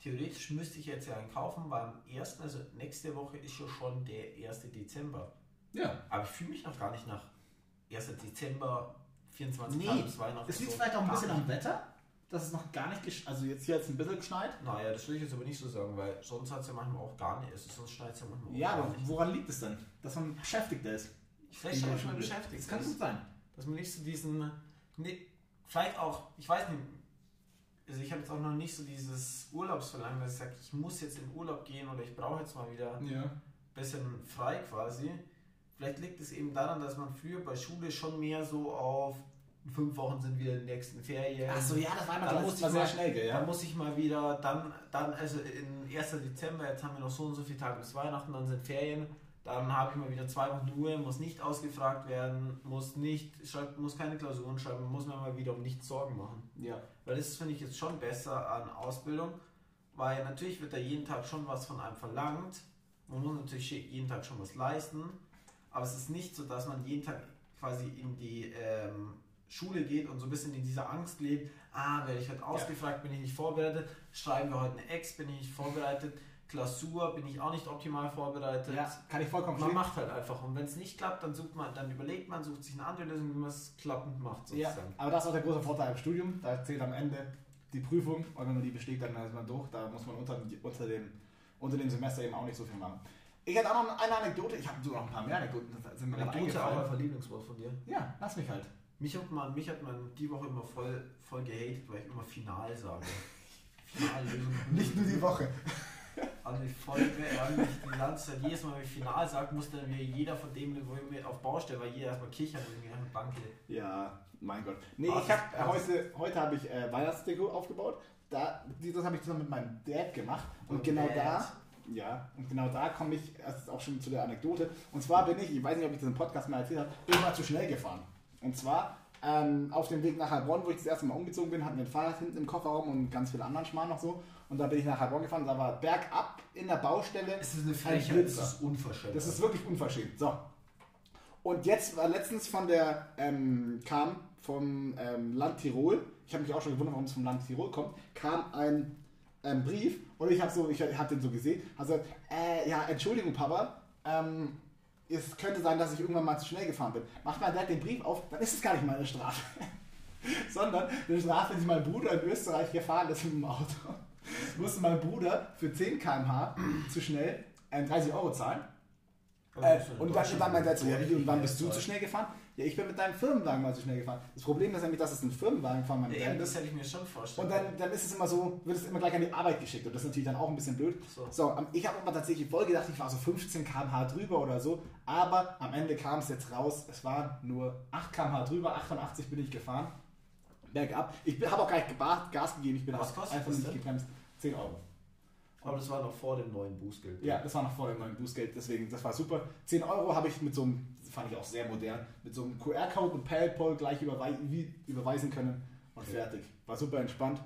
Speaker 2: Theoretisch müsste ich jetzt ja einen kaufen, weil am 1., also nächste Woche ist ja schon der 1. Dezember.
Speaker 1: ja.
Speaker 2: Aber ich fühle mich noch gar nicht nach 1. Dezember, 24
Speaker 1: Nee,
Speaker 2: bis Weihnachten.
Speaker 1: Es liegt
Speaker 2: so.
Speaker 1: vielleicht auch ein bisschen am Wetter, dass es noch gar nicht gesch Also jetzt hier jetzt ein bisschen geschneit.
Speaker 2: Naja, das will ich jetzt aber nicht so sagen, weil sonst hat es ja manchmal auch gar nicht. Also sonst schneit es ja manchmal auch
Speaker 1: Ja,
Speaker 2: gar
Speaker 1: aber
Speaker 2: nicht.
Speaker 1: woran liegt es denn? Dass man beschäftigter ist.
Speaker 2: Vielleicht
Speaker 1: der
Speaker 2: manchmal
Speaker 1: Schule.
Speaker 2: beschäftigt.
Speaker 1: Das kann gut sein.
Speaker 2: dass man nicht so diesen, nee, vielleicht auch, ich weiß nicht, also ich habe jetzt auch noch nicht so dieses Urlaubsverlangen, dass ich sage, ich muss jetzt in Urlaub gehen oder ich brauche jetzt mal wieder ein
Speaker 1: Ja.
Speaker 2: bisschen frei quasi. Vielleicht liegt es eben daran, dass man früher bei Schule schon mehr so auf fünf Wochen sind wieder die nächsten Ferien.
Speaker 1: Achso, ja, das war immer
Speaker 2: muss ich
Speaker 1: war sehr
Speaker 2: mal-
Speaker 1: schnell, gell,
Speaker 2: Da
Speaker 1: ja?
Speaker 2: muss ich mal wieder, dann, dann, also in 1. Dezember, jetzt haben wir noch so und so viele Tage bis Weihnachten, dann sind Ferien, dann habe ich mal wieder zwei Wochen Ruhe, muss nicht ausgefragt werden, muss nicht, schreib, muss keine Klausuren schreiben, muss mir mal wieder um nichts Sorgen machen.
Speaker 1: Ja.
Speaker 2: Weil das finde ich jetzt schon besser an Ausbildung, weil natürlich wird da jeden Tag schon was von einem verlangt, man muss natürlich jeden Tag schon was leisten, aber es ist nicht so, dass man jeden Tag quasi in die ähm, Schule geht und so ein bisschen in dieser Angst lebt, ah, werde ich heute ausgefragt, bin ich nicht vorbereitet, schreiben wir heute eine Ex, bin ich nicht vorbereitet, Klausur, bin ich auch nicht optimal vorbereitet.
Speaker 1: ja, kann ich vollkommen
Speaker 2: Man macht halt einfach und wenn es nicht klappt, dann sucht man, dann überlegt man, sucht sich eine andere Lösung, wie man es klappend macht
Speaker 1: Ja,
Speaker 2: sozusagen.
Speaker 1: aber das ist auch der große Vorteil im Studium. Da zählt am Ende die Prüfung und wenn man die besteht, dann ist man durch. Da muss man unter, unter, dem, unter dem Semester eben auch nicht so viel machen. Ich hätte auch noch eine Anekdote. Ich habe sogar noch ein paar mehr Anekdoten. Das sind mir
Speaker 2: Anekdote, aber
Speaker 1: eingefallen.
Speaker 2: Verliebungswort von dir.
Speaker 1: Ja, lass mich halt.
Speaker 2: Mich hat man, mich hat man die Woche immer voll, voll gehatet, weil ich immer final sage. Finallösung.
Speaker 1: Nicht nur die Woche.
Speaker 2: Also ich voll ehrlich, die ganze Zeit, jedes Mal, wenn ich final sage, muss dann wieder jeder von dem, wo ich mir auf Baustelle, weil jeder erstmal kichern und mir eine Bank
Speaker 1: Ja, mein Gott. Nee,
Speaker 2: Was?
Speaker 1: ich habe äh, heute, heute habe ich äh, Weihnachtsdeko aufgebaut. Da, das habe ich zusammen mit meinem Dad gemacht. Und
Speaker 2: Mit
Speaker 1: genau
Speaker 2: Dad.
Speaker 1: da, ja, und genau da komme ich erst auch schon zu der Anekdote. Und zwar bin ich, ich weiß nicht, ob ich das im Podcast mal erzählt habe, bin ich mal zu schnell gefahren. Und zwar ähm, auf dem Weg nach Heilbronn, wo ich das erste Mal umgezogen bin, hatten wir ein Fahrrad hinten im Kofferraum und ganz viele anderen Schmarrn noch so. Und da bin ich nach Heilbronn gefahren, da war bergab in der Baustelle.
Speaker 2: Es ist eine
Speaker 1: Frechheit, das ist
Speaker 2: unverschämt.
Speaker 1: Das ist wirklich unverschämt. So. Und jetzt war letztens von der, ähm, kam vom ähm, Land Tirol, ich habe mich auch schon gewundert, warum es vom Land Tirol kommt, kam ein ähm, Brief und ich habe so, ich habe den so gesehen, also äh, ja, Entschuldigung, Papa, ähm, es könnte sein, dass ich irgendwann mal zu schnell gefahren bin. Macht mein Dad den Brief auf, dann ist es gar nicht meine Strafe. Sondern die Strafe, die mein Bruder in Österreich gefahren ist mit dem Auto. Musste mein Bruder für 10 km/h zu schnell äh, 30 Euro zahlen.
Speaker 2: Also
Speaker 1: Äh, und dann, dann meinte er so, ja, wie, und wann bist du zu schnell gefahren? Ja, ich bin mit deinem Firmenwagen mal zu schnell gefahren. Das Problem ist nämlich, dass es ein Firmenwagen von meinem
Speaker 2: Ja,
Speaker 1: Dad
Speaker 2: eben, das
Speaker 1: ist.
Speaker 2: hätte ich mir schon vorstellen.
Speaker 1: Und dann, dann ist es immer so, wird es immer gleich an die Arbeit geschickt. Und das ist natürlich dann auch ein bisschen blöd.
Speaker 2: So.
Speaker 1: So, am- ich habe aber tatsächlich voll gedacht, ich war so 15 km/h drüber oder so. Aber am Ende kam es jetzt raus, es waren nur 8 km/h drüber, 88 bin ich gefahren. Bergab. Ich habe auch gar nicht Gas gegeben, ich bin
Speaker 2: Was
Speaker 1: einfach nicht gebremst. 10 Euro.
Speaker 2: Aber das war noch vor dem neuen Bußgeld.
Speaker 1: Ja, das war noch vor dem neuen Bußgeld, deswegen, das war super. 10 Euro habe ich mit so einem, das fand ich auch sehr modern, mit so einem QR-Code und PayPal gleich überwei wie, überweisen können und
Speaker 2: Okay.
Speaker 1: fertig. War super entspannt.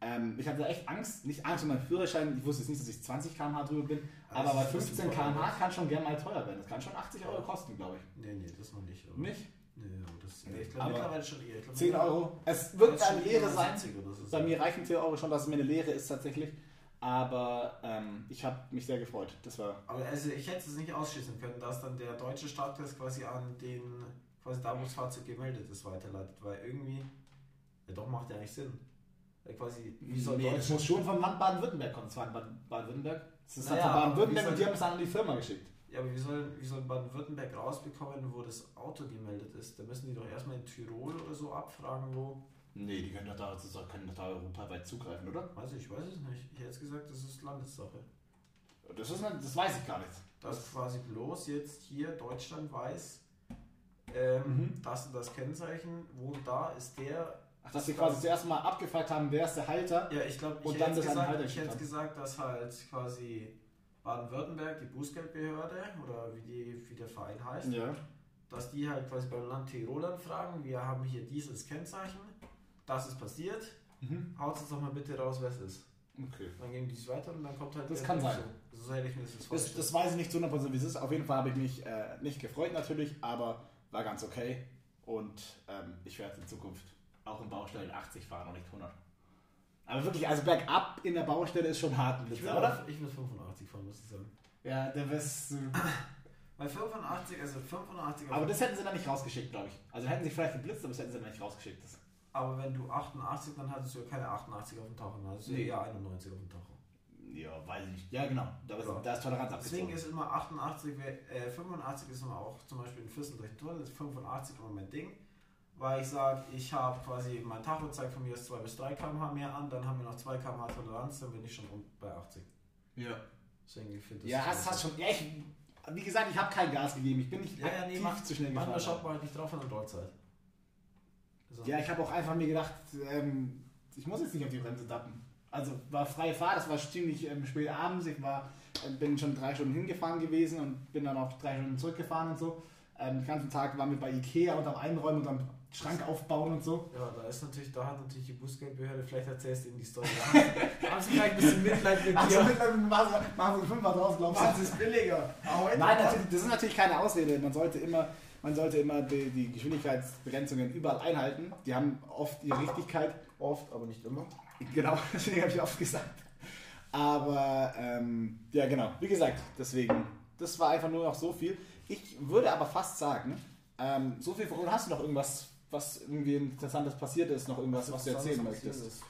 Speaker 1: Ähm, ich hatte echt Angst, nicht Angst um meinen Führerschein, ich wusste jetzt nicht, dass ich 20 km/h drüber bin,
Speaker 2: Aber
Speaker 1: aber bei
Speaker 2: das ist ein
Speaker 1: 15
Speaker 2: bisschen teuer,
Speaker 1: km/h kann schon gern mal teuer werden. Das kann schon 80 Euro kosten, glaube ich.
Speaker 2: Nee, nee, das noch nicht. Oder?
Speaker 1: Nicht?
Speaker 2: Nee, aber das
Speaker 1: Nee,
Speaker 2: ich glaube
Speaker 1: aber
Speaker 2: mittlerweile schon eher. Ich glaub,
Speaker 1: 10
Speaker 2: mittlerweile-
Speaker 1: Euro. Es wird eine Lehre sein.
Speaker 2: 70 oder so.
Speaker 1: Bei mir reichen 10 Euro schon, dass es mir eine Lehre ist tatsächlich. Aber ähm, ich habe mich sehr gefreut. Das war
Speaker 2: Aber also ich hätte es nicht ausschließen können, dass dann der deutsche Staat das quasi an den, quasi da, wo das Fahrzeug gemeldet ist, weiterleitet. Weil irgendwie, ja doch, macht ja nicht Sinn. Weil quasi, wie soll
Speaker 1: nee, das muss schon von Land Baden-Württemberg kommen. Das war in Baden- Baden-Württemberg. Das ist
Speaker 2: Naja,
Speaker 1: halt Baden-Württemberg und die haben es dann an die Firma geschickt.
Speaker 2: Ja, aber wie soll, wie soll Baden-Württemberg rausbekommen, wo das Auto gemeldet ist? Da müssen die doch erstmal in Tirol oder so abfragen, wo...
Speaker 1: Nee, die können doch da, das können doch da europaweit zugreifen, oder?
Speaker 2: Also ich weiß es nicht. Ich hätte jetzt gesagt, das ist Landessache.
Speaker 1: Das, ist, das weiß ich gar nicht.
Speaker 2: Dass quasi bloß jetzt hier Deutschland weiß, ähm,
Speaker 1: Mhm.
Speaker 2: das und das Kennzeichen, wo da ist der
Speaker 1: Ach, dass sie quasi zuerst mal abgefragt haben, wer ist der Halter.
Speaker 2: Ja, ich glaube, ich,
Speaker 1: Und
Speaker 2: hätte
Speaker 1: dann
Speaker 2: jetzt
Speaker 1: das
Speaker 2: gesagt,
Speaker 1: Halter
Speaker 2: ich hätte gesagt, dass halt quasi Baden-Württemberg, die Bußgeldbehörde oder wie, die, wie der Verein heißt,
Speaker 1: Ja.
Speaker 2: dass die halt quasi beim Land Tirol anfragen, wir haben hier dieses Kennzeichen, das ist passiert,
Speaker 1: Mhm.
Speaker 2: haut uns doch mal bitte raus, wer es ist.
Speaker 1: Okay.
Speaker 2: Dann gehen die es weiter und dann kommt halt
Speaker 1: Das kann sein.
Speaker 2: So, so hätte ich mir das jetzt
Speaker 1: Das, das weiß ich nicht zu 100% wie es ist. Auf jeden Fall habe ich mich äh, nicht gefreut natürlich, aber war ganz okay. Und ähm, ich werde in Zukunft auch in Baustellen 80 fahren und nicht 100. Aber wirklich, also bergab in der Baustelle ist schon hart,
Speaker 2: ich
Speaker 1: Blitzer,
Speaker 2: will,
Speaker 1: oder?
Speaker 2: ich will 85 fahren, muss ich sagen.
Speaker 1: Ja, der wirst
Speaker 2: Bei 85, also 85
Speaker 1: Aber das hätten sie dann nicht rausgeschickt, glaube ich. Also hätten sie vielleicht geblitzt, aber das hätten sie dann nicht rausgeschickt. Das
Speaker 2: aber wenn du 88, dann hattest du ja keine 88 auf dem Tacho, dann hattest du
Speaker 1: Nee.
Speaker 2: eher 91 auf dem Tacho.
Speaker 1: ja, weiß ich nicht. Ja, genau. Da ist,
Speaker 2: Ja.
Speaker 1: da ist Toleranz
Speaker 2: Deswegen
Speaker 1: abgezogen.
Speaker 2: ist immer 88, wär- äh, 85 ist immer auch zum Beispiel in Füssen durch Tunnel, ist 85 immer mein Ding. Weil ich sage, ich habe quasi, mein Tacho zeigt von mir aus 2 bis 3 km/h mehr an, dann haben wir noch 2 km/h Toleranz, dann bin ich schon bei 80.
Speaker 1: Ja,
Speaker 2: Deswegen ich das
Speaker 1: ja hast, hast schon. Ja, ich, wie gesagt, ich habe kein Gas gegeben. Ich bin nicht
Speaker 2: Ja, ja, nee,
Speaker 1: aktiv
Speaker 2: mach-
Speaker 1: zu schnell
Speaker 2: Manchmal
Speaker 1: gefahren.
Speaker 2: schaut man halt nicht drauf an der Rollzeit. Also,
Speaker 1: Ja, ich habe auch einfach mir gedacht, ähm, ich muss jetzt nicht auf die Bremse tappen. Also war freie Fahrt, das war ziemlich ähm, spät abends. Ich war, äh, bin schon drei Stunden hingefahren gewesen und bin dann auch drei Stunden zurückgefahren und so. Ähm, den ganzen Tag waren wir bei Ikea und am Einräumen und am Schrank aufbauen und so.
Speaker 2: ja, da ist natürlich, da hat natürlich die Bußgeldbehörde, vielleicht erzählst du ihnen die Story. Da haben sie vielleicht ein bisschen Mitleid mit dir.
Speaker 1: machen sie- machen sie einen Fünfer draus, glaubst
Speaker 2: Machen
Speaker 1: du?
Speaker 2: sie es billiger.
Speaker 1: Nein, natürlich, das ist natürlich keine Ausrede. Man sollte immer, man sollte immer die, die Geschwindigkeitsbegrenzungen überall einhalten. Die haben oft ihre Richtigkeit.
Speaker 2: Oft, aber nicht immer.
Speaker 1: Genau, deswegen habe ich oft gesagt. Aber ähm, ja, genau. Wie gesagt, deswegen, das war einfach nur noch so viel. Ich würde aber fast sagen, ähm, so viel von hast du noch irgendwas, was irgendwie Interessantes passiert ist, noch irgendwas, was du erzählen möchtest?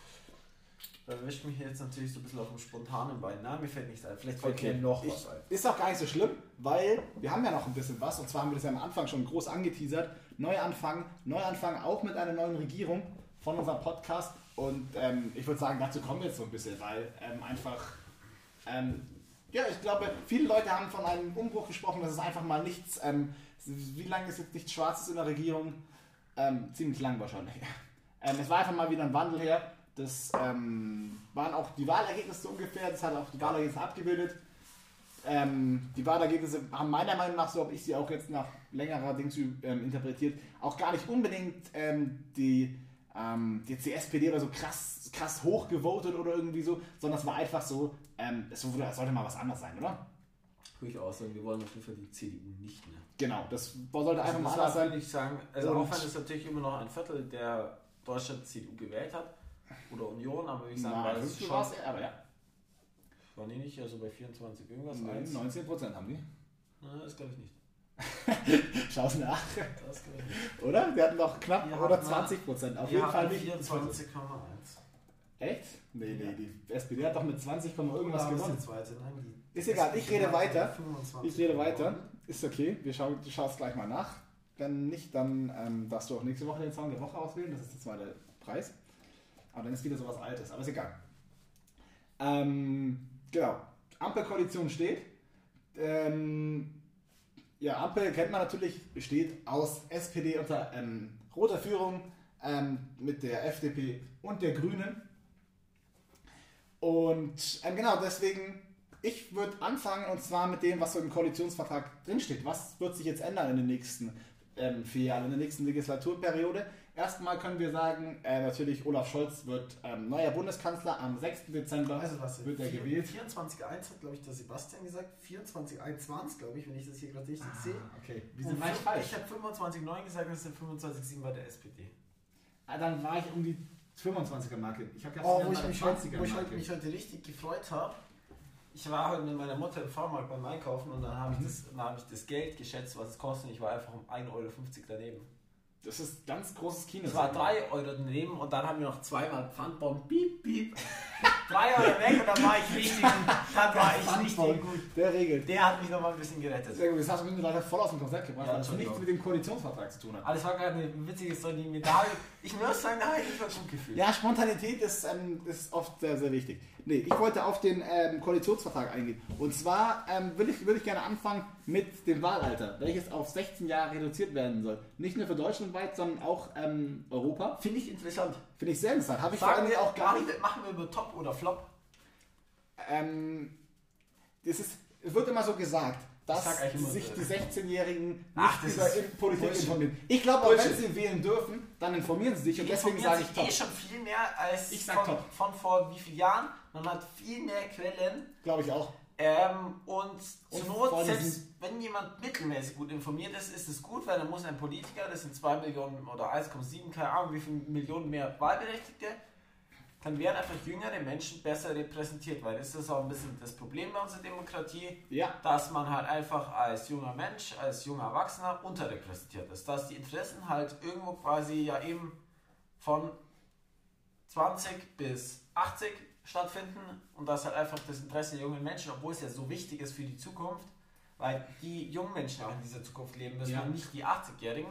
Speaker 2: Da erwischt mich jetzt natürlich so ein bisschen auf dem spontanen Bein. Nein, mir fällt nichts ein. Vielleicht fällt
Speaker 1: Okay,
Speaker 2: mir noch
Speaker 1: ich,
Speaker 2: was ein.
Speaker 1: ist auch gar nicht so schlimm, weil wir haben ja noch ein bisschen was und zwar haben wir das ja am Anfang schon groß angeteasert. Neuanfang, Neuanfang auch mit einer neuen Regierung von unserem Podcast und ähm, ich würde sagen, dazu kommen wir jetzt so ein bisschen, weil ähm, einfach, ähm, ja, ich glaube, viele Leute haben von einem Umbruch gesprochen, dass es einfach mal nichts, ähm, wie lange ist jetzt nichts Schwarzes in der Regierung? Ähm, ziemlich lang wahrscheinlich. Ähm, es war einfach mal wieder ein Wandel her. Das ähm, waren auch die Wahlergebnisse ungefähr, das hat auch die Wahlergebnisse abgebildet. Ähm, die Wahlergebnisse haben meiner Meinung nach, so habe ich sie auch jetzt nach längerer Dings ähm, interpretiert, auch gar nicht unbedingt ähm, die, ähm, die SPD oder so krass, krass hoch gewotet oder irgendwie so, sondern es war einfach so, ähm, es sollte mal was anderes sein, oder?
Speaker 2: Würde ich auch sagen, wir wollen auf jeden Fall die CDU nicht mehr.
Speaker 1: Genau, das sollte einfach
Speaker 2: Also
Speaker 1: mal anders sein.
Speaker 2: ich nicht sagen. Also auch wenn es natürlich immer noch ein Viertel der Deutschland CDU gewählt hat oder Union, aber wie gesagt,
Speaker 1: Na,
Speaker 2: war das schon,
Speaker 1: war's, aber ja,
Speaker 2: waren die nicht also bei 24 irgendwas?
Speaker 1: Nein,
Speaker 2: eins?
Speaker 1: 19% haben die.
Speaker 2: Nein, das glaube ich nicht.
Speaker 1: Schau's nach,
Speaker 2: Das glaube ich nicht.
Speaker 1: oder? Wir hatten doch knapp
Speaker 2: Wir
Speaker 1: oder
Speaker 2: hatten-
Speaker 1: 20%, auf
Speaker 2: Wir
Speaker 1: jeden Fall nicht.
Speaker 2: 24,1.
Speaker 1: Echt? Nee, nee, die SPD hat doch mit 20, irgendwas
Speaker 2: Oder
Speaker 1: gewonnen.
Speaker 2: zweite? Nein,
Speaker 1: Ist egal, ich rede weiter.
Speaker 2: 25
Speaker 1: Ich rede weiter. Ist okay, wir schauen, du schaust gleich mal nach. Wenn nicht, dann ähm, darfst du auch nächste Woche den Song der Woche auswählen. Das ist der zweite Preis. Aber dann ist wieder sowas Altes. Aber ist egal. Ähm, genau. Ampelkoalition steht. Ähm, ja, Ampel kennt man natürlich, besteht aus SPD unter ähm, roter Führung ähm, mit der FDP und der Grünen. Und ähm, genau deswegen, ich würde anfangen und zwar mit dem, was so im Koalitionsvertrag drinsteht. Was wird sich jetzt ändern in den nächsten ähm, vier Jahren, in der nächsten Legislaturperiode? Erstmal können wir sagen, äh, natürlich Olaf Scholz wird ähm, neuer Bundeskanzler. Am 6. Dezember
Speaker 2: Also was?
Speaker 1: wird er gewählt.
Speaker 2: 24.1 hat, glaube ich, der Sebastian gesagt. 24.1 waren es, glaube ich, wenn ich das hier gerade richtig
Speaker 1: Ah,
Speaker 2: sehe.
Speaker 1: okay, wir sind falsch.
Speaker 2: Ich habe 25.9 gesagt, das sind 25.7 bei der SPD.
Speaker 1: Ah, dann war ich um die 25er Marke. Ich habe ja
Speaker 2: Oh, wo ich mich, heute,
Speaker 1: 20er
Speaker 2: wo ich heute, mich heute richtig gefreut habe. Ich war heute mit meiner Mutter im Fahrmarkt beim Einkaufen und dann habe ich,
Speaker 1: Mhm.
Speaker 2: das- dann habe ich das Geld geschätzt, was es kostet. und Ich war einfach um 1,50 Euro daneben.
Speaker 1: Das ist ganz großes Kino.
Speaker 2: Es war 3 Euro daneben und dann haben wir noch zweimal Pfandbon, piep, piep. 3 Euro weg und dann war ich richtig. Dann war ich richtig gut.
Speaker 1: Der regelt.
Speaker 2: Der hat mich noch mal ein bisschen gerettet.
Speaker 1: Sehr gut, das hast du mich leider voll aus dem Konzept gebracht,
Speaker 2: Ja,
Speaker 1: weil das nichts mit dem Koalitionsvertrag zu tun hat.
Speaker 2: Aber das war gerade eine witzige Story, die mir da, ich muss sagen, da habe ich mich gut gefühlt.
Speaker 1: Ja, Spontanität ist, ähm, ist oft sehr, sehr wichtig. Nee, ich wollte auf den ähm, Koalitionsvertrag eingehen. Und zwar ähm, will, ich, ich gerne anfangen mit dem Wahlalter, welches auf 16 Jahre reduziert werden soll. Nicht nur für Deutschland weit, sondern auch ähm, Europa.
Speaker 2: Finde ich interessant.
Speaker 1: Finde ich sehr interessant. Habe ich vor allem
Speaker 2: wir
Speaker 1: auch gar nicht.
Speaker 2: machen wir über Top oder Flop?
Speaker 1: Ähm, das ist, es wird immer so gesagt, dass
Speaker 2: immer
Speaker 1: sich die 16-Jährigen nicht über Politik
Speaker 2: Bullshit.
Speaker 1: informieren. Ich glaube, auch wenn sie wählen dürfen, dann informieren sie sich und deswegen sage ich top.
Speaker 2: eh schon viel mehr als
Speaker 1: Ich sag
Speaker 2: von,
Speaker 1: top.
Speaker 2: von vor wie vielen Jahren. Man hat viel mehr Quellen.
Speaker 1: Glaube ich auch.
Speaker 2: Ähm, und zur
Speaker 1: Und
Speaker 2: Not, selbst wenn jemand mittelmäßig gut informiert ist, ist es gut, weil dann muss ein Politiker, das sind 2 Millionen oder 1,7, keine Ahnung, wie viele Millionen mehr Wahlberechtigte, dann werden einfach jüngere Menschen besser repräsentiert, weil das ist auch ein bisschen das Problem bei unserer Demokratie,
Speaker 1: Ja,
Speaker 2: dass man halt einfach als junger Mensch, als junger Erwachsener unterrepräsentiert ist. Dass die Interessen halt irgendwo quasi ja eben von 20 bis 80 stattfinden und dass halt einfach das Interesse der jungen Menschen, obwohl es ja so wichtig ist für die Zukunft, weil die jungen Menschen auch in dieser Zukunft leben müssen
Speaker 1: Ja.
Speaker 2: und nicht die 80-Jährigen.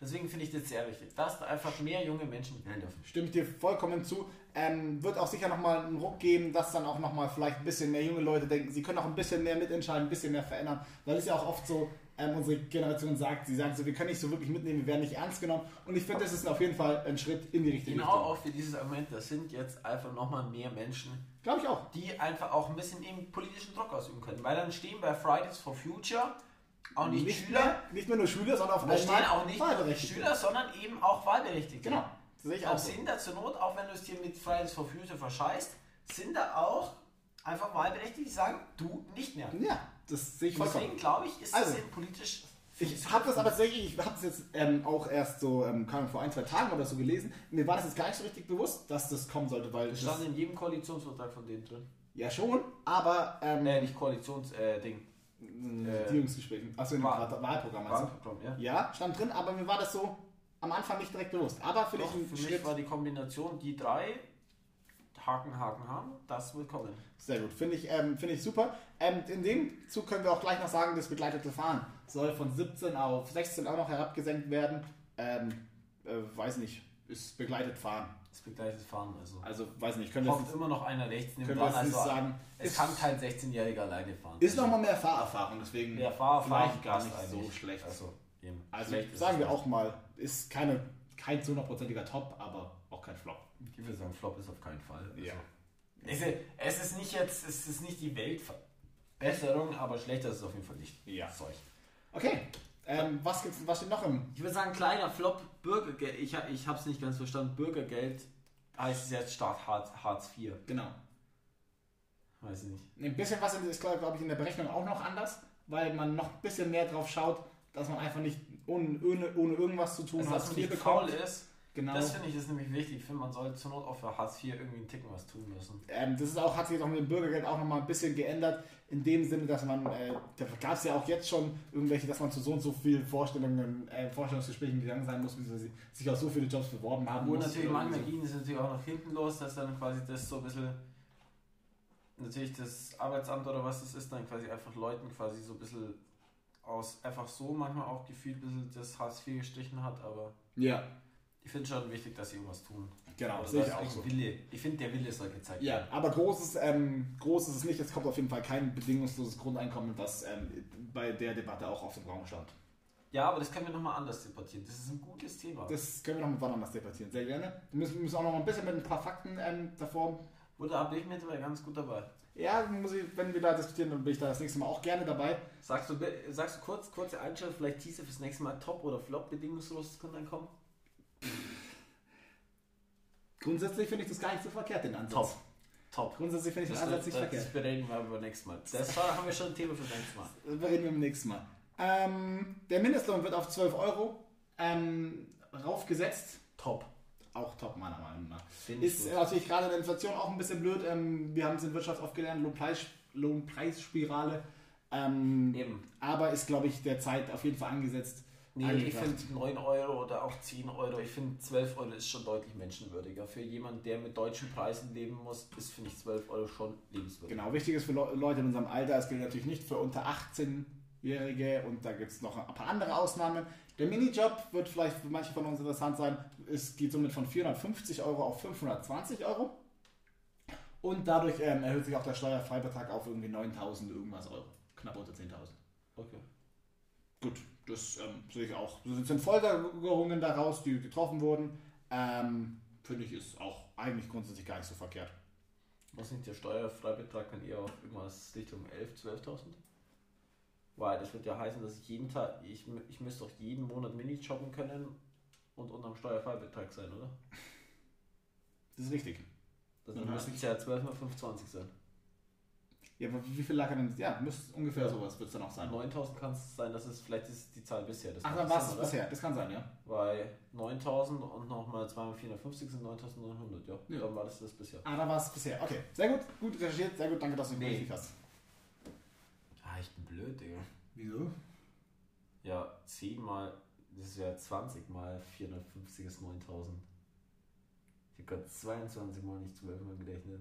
Speaker 2: Deswegen finde ich das sehr wichtig, dass da einfach mehr junge Menschen wählen dürfen.
Speaker 1: stimme ich dir vollkommen zu. Ähm, wird auch sicher nochmal einen Ruck geben, dass dann auch nochmal vielleicht ein bisschen mehr junge Leute denken, sie können auch ein bisschen mehr mitentscheiden, ein bisschen mehr verändern. Weil es ja auch oft so, ähm, unsere Generation sagt, sie sagen so, wir können nicht so wirklich mitnehmen, wir werden nicht ernst genommen. Und ich finde, das ist auf jeden Fall ein Schritt in die richtige
Speaker 2: Genau
Speaker 1: Richtung.
Speaker 2: auch für dieses Argument, das sind jetzt einfach nochmal mehr Menschen,
Speaker 1: Glaube ich auch.
Speaker 2: die einfach auch ein bisschen eben politischen Druck ausüben können. Weil dann stehen bei Fridays for Future auch nicht, Schüler,
Speaker 1: mehr, nicht mehr nur Schüler, sondern auf einmal
Speaker 2: auch nicht. Schüler, sondern eben auch Wahlberechtigte.
Speaker 1: Genau, das sehe ich auch
Speaker 2: Auch
Speaker 1: so.
Speaker 2: sind da zur Not, auch wenn du es dir mit Fridays for Future verscheißt, sind da auch einfach Wahlberechtigte, die sagen, du nicht mehr.
Speaker 1: Ja, das sehe ich vollkommen.
Speaker 2: Deswegen glaube ich, ist
Speaker 1: Also,
Speaker 2: das eben politisch.
Speaker 1: Ich habe das aber tatsächlich, ich habe es jetzt ähm, auch erst so ähm, Ahnung, vor ein, zwei Tagen oder so gelesen. Mir war das jetzt gar nicht so richtig bewusst, dass das kommen sollte, weil
Speaker 2: Das stand in jedem Koalitionsvertrag von denen drin.
Speaker 1: ja schon, aber ähm,
Speaker 2: Äh, nicht Koalitionsding. Äh, Ding.
Speaker 1: in
Speaker 2: äh,
Speaker 1: Regierungsgesprächen, achso, in
Speaker 2: Wahl-
Speaker 1: Wahl Wahlprogramm meinst
Speaker 2: Wahlprogramm, ja.
Speaker 1: Ja, stand drin, aber mir war das so am Anfang nicht direkt bewusst. Aber für
Speaker 2: Doch,
Speaker 1: ein
Speaker 2: für
Speaker 1: Schritt,
Speaker 2: mich war die Kombination, die drei Haken, Haken haben, das wird kommen.
Speaker 1: sehr gut, finde ich, ähm, finde ich super. Ähm, in dem Zug können wir auch gleich noch sagen, das begleitete Fahren soll von 17 auf 16 auch noch herabgesenkt werden. Ähm, äh, weiß nicht, ist begleitet Fahren.
Speaker 2: Das begleitet Fahren, also.
Speaker 1: Also, weiß nicht, können jetzt,
Speaker 2: immer noch einer rechts neben
Speaker 1: können wir
Speaker 2: dran, also
Speaker 1: sagen.
Speaker 2: es
Speaker 1: Ist-
Speaker 2: kann kein 16-Jähriger alleine fahren.
Speaker 1: Ist nochmal mehr Fahrerfahrung, deswegen
Speaker 2: der Fahrerfahrung
Speaker 1: vielleicht gar nicht so
Speaker 2: eigentlich.
Speaker 1: schlecht.
Speaker 2: Also.
Speaker 1: Also
Speaker 2: Schlecht ist
Speaker 1: sagen wir auch mal, ist keine, kein zu hundertprozentiger Top, aber Flop.
Speaker 2: Ich würde sagen, Flop ist auf keinen Fall. Also,
Speaker 1: Ja.
Speaker 2: Es, ist, es ist nicht jetzt, es ist nicht die Weltverbesserung, aber schlechter ist es auf jeden Fall nicht.
Speaker 1: Ja.
Speaker 2: Zeug.
Speaker 1: Okay, ähm, was, gibt's, was steht noch im...
Speaker 2: Ich würde sagen, kleiner Flop, Bürgergeld. Ich, ich habe es nicht ganz verstanden. Bürgergeld heißt es jetzt Staat Hartz, Hartz IV.
Speaker 1: Genau.
Speaker 2: Weiß ich nicht.
Speaker 1: Ein bisschen was ist, glaube ich, in der Berechnung auch noch anders, weil man noch ein bisschen mehr drauf schaut, dass man einfach nicht ohne, ohne, ohne irgendwas zu tun
Speaker 2: Also,
Speaker 1: hat,
Speaker 2: dass man nicht faul
Speaker 1: bekommt.
Speaker 2: ist.
Speaker 1: Genau.
Speaker 2: Das finde ich ist nämlich wichtig. Ich finde, man soll zur Not auch für Hartz IV irgendwie einen Ticken was tun müssen.
Speaker 1: Ähm, das ist auch, hat sich jetzt auch mit dem Bürgergeld auch nochmal ein bisschen geändert, in dem Sinne, dass man, äh, da gab es ja auch jetzt schon irgendwelche, dass man zu so und so vielen Vorstellungen, äh, Vorstellungsgesprächen gegangen sein muss, wie sie sich auf so viele Jobs beworben haben. Muss.
Speaker 2: natürlich manchmal ging es natürlich auch nach hinten los, dass dann quasi das so ein bisschen, natürlich das Arbeitsamt oder was das ist, dann quasi einfach Leuten quasi so ein bisschen aus, einfach so manchmal auch gefühlt ein bisschen das Hartz IV gestrichen hat, aber
Speaker 1: Ja,
Speaker 2: ich finde schon wichtig, dass sie irgendwas tun.
Speaker 1: genau,
Speaker 2: Oder
Speaker 1: sehe ich auch so.
Speaker 2: Wille. Ich finde, der Wille soll gezeigt
Speaker 1: Ja,
Speaker 2: werden.
Speaker 1: aber großes, ähm, groß ist es nicht. Es kommt auf jeden Fall kein bedingungsloses Grundeinkommen, das ähm, bei der Debatte auch auf dem Raum stand.
Speaker 2: Ja, aber das können wir nochmal anders debattieren. Das ist ein gutes Thema.
Speaker 1: Das können wir noch mit wann anders debattieren. Sehr gerne. Wir müssen, müssen auch noch mal ein bisschen mit ein paar Fakten ähm, davor.
Speaker 2: Oder da bin ich dabei ganz gut dabei.
Speaker 1: Ja, muss ich, wenn wir da diskutieren, dann bin ich da das nächste Mal auch gerne dabei.
Speaker 2: Sagst du, sagst du kurz, kurze Einstellung, vielleicht Teaser fürs nächste Mal Top oder Flop bedingungsloses Grundeinkommen?
Speaker 1: Grundsätzlich finde ich das gar nicht so verkehrt, den Ansatz.
Speaker 2: Top. Top.
Speaker 1: Grundsätzlich finde ich den
Speaker 2: Das,
Speaker 1: Ansatz
Speaker 2: das,
Speaker 1: nicht
Speaker 2: das
Speaker 1: verkehrt.
Speaker 2: bereden wir aber nächstes Mal. Das haben wir schon ein Thema für nächstes Mal.
Speaker 1: Das reden wir beim nächsten Mal. Ähm, der Mindestlohn wird auf 12 Euro ähm, raufgesetzt.
Speaker 2: Top.
Speaker 1: Auch top, meiner Meinung nach.
Speaker 2: Finde ich
Speaker 1: Ist natürlich gerade in der Inflation auch ein bisschen blöd. Ähm, wir haben es in Wirtschaft oft gelernt, Lohnpreis, Lohnpreisspirale. Ähm,
Speaker 2: Eben.
Speaker 1: aber ist, glaube ich, der Zeit auf jeden Fall angesetzt.
Speaker 2: Nee, ich finde 9 Euro oder auch 10 Euro, ich finde 12 Euro ist schon deutlich menschenwürdiger. Für jemanden, der mit deutschen Preisen leben muss, ist, finde ich 12 Euro schon lebenswürdig.
Speaker 1: Genau, wichtig ist für Le Leute in unserem Alter, es gilt natürlich nicht für unter 18-Jährige und da gibt es noch ein paar andere Ausnahmen. Der Minijob wird vielleicht für manche von uns interessant sein. Es geht somit von 450 Euro auf 520 Euro. Und dadurch ähm, erhöht sich auch der Steuerfreibetrag auf irgendwie 9000 irgendwas Euro. Knapp unter 10.000.
Speaker 2: Okay.
Speaker 1: Gut, das ähm, sehe ich auch. Das sind Folgerungen daraus, die getroffen wurden. Ähm, Finde ich ist auch eigentlich grundsätzlich gar nicht so verkehrt.
Speaker 2: Was nicht der Steuerfreibetrag, wenn ihr auf irgendwas Richtung 11, 12.000? Weil das wird ja heißen, dass ich jeden Tag, ich, ich müsste doch jeden Monat Mini jobben können und unterm Steuerfreibetrag sein, oder?
Speaker 1: Das ist richtig.
Speaker 2: Also dann müssten es ja 12 mal 25 sein.
Speaker 1: Ja, aber wie viel lag er denn? Ja, müsste ungefähr sowas wird es dann auch sein.
Speaker 2: 9000 kann es sein, dass es vielleicht ist die Zahl bisher. Das
Speaker 1: Ach, dann war es bisher. Das kann sein, ja.
Speaker 2: Weil 9000 und nochmal 2 mal 450 sind 9900, ja.
Speaker 1: Ja.
Speaker 2: Dann war das das bisher.
Speaker 1: Ah, da war es bisher. Okay, sehr gut. Gut recherchiert. Sehr gut. Danke, dass du mich
Speaker 2: Nee.
Speaker 1: richtig hast.
Speaker 2: Ah, ich bin blöd, Digga.
Speaker 1: Wieso?
Speaker 2: Ja, 10 mal, das ist ja 20 mal 450 ist 9000. Ich hab grad 22 mal nicht 12 mal gerechnet.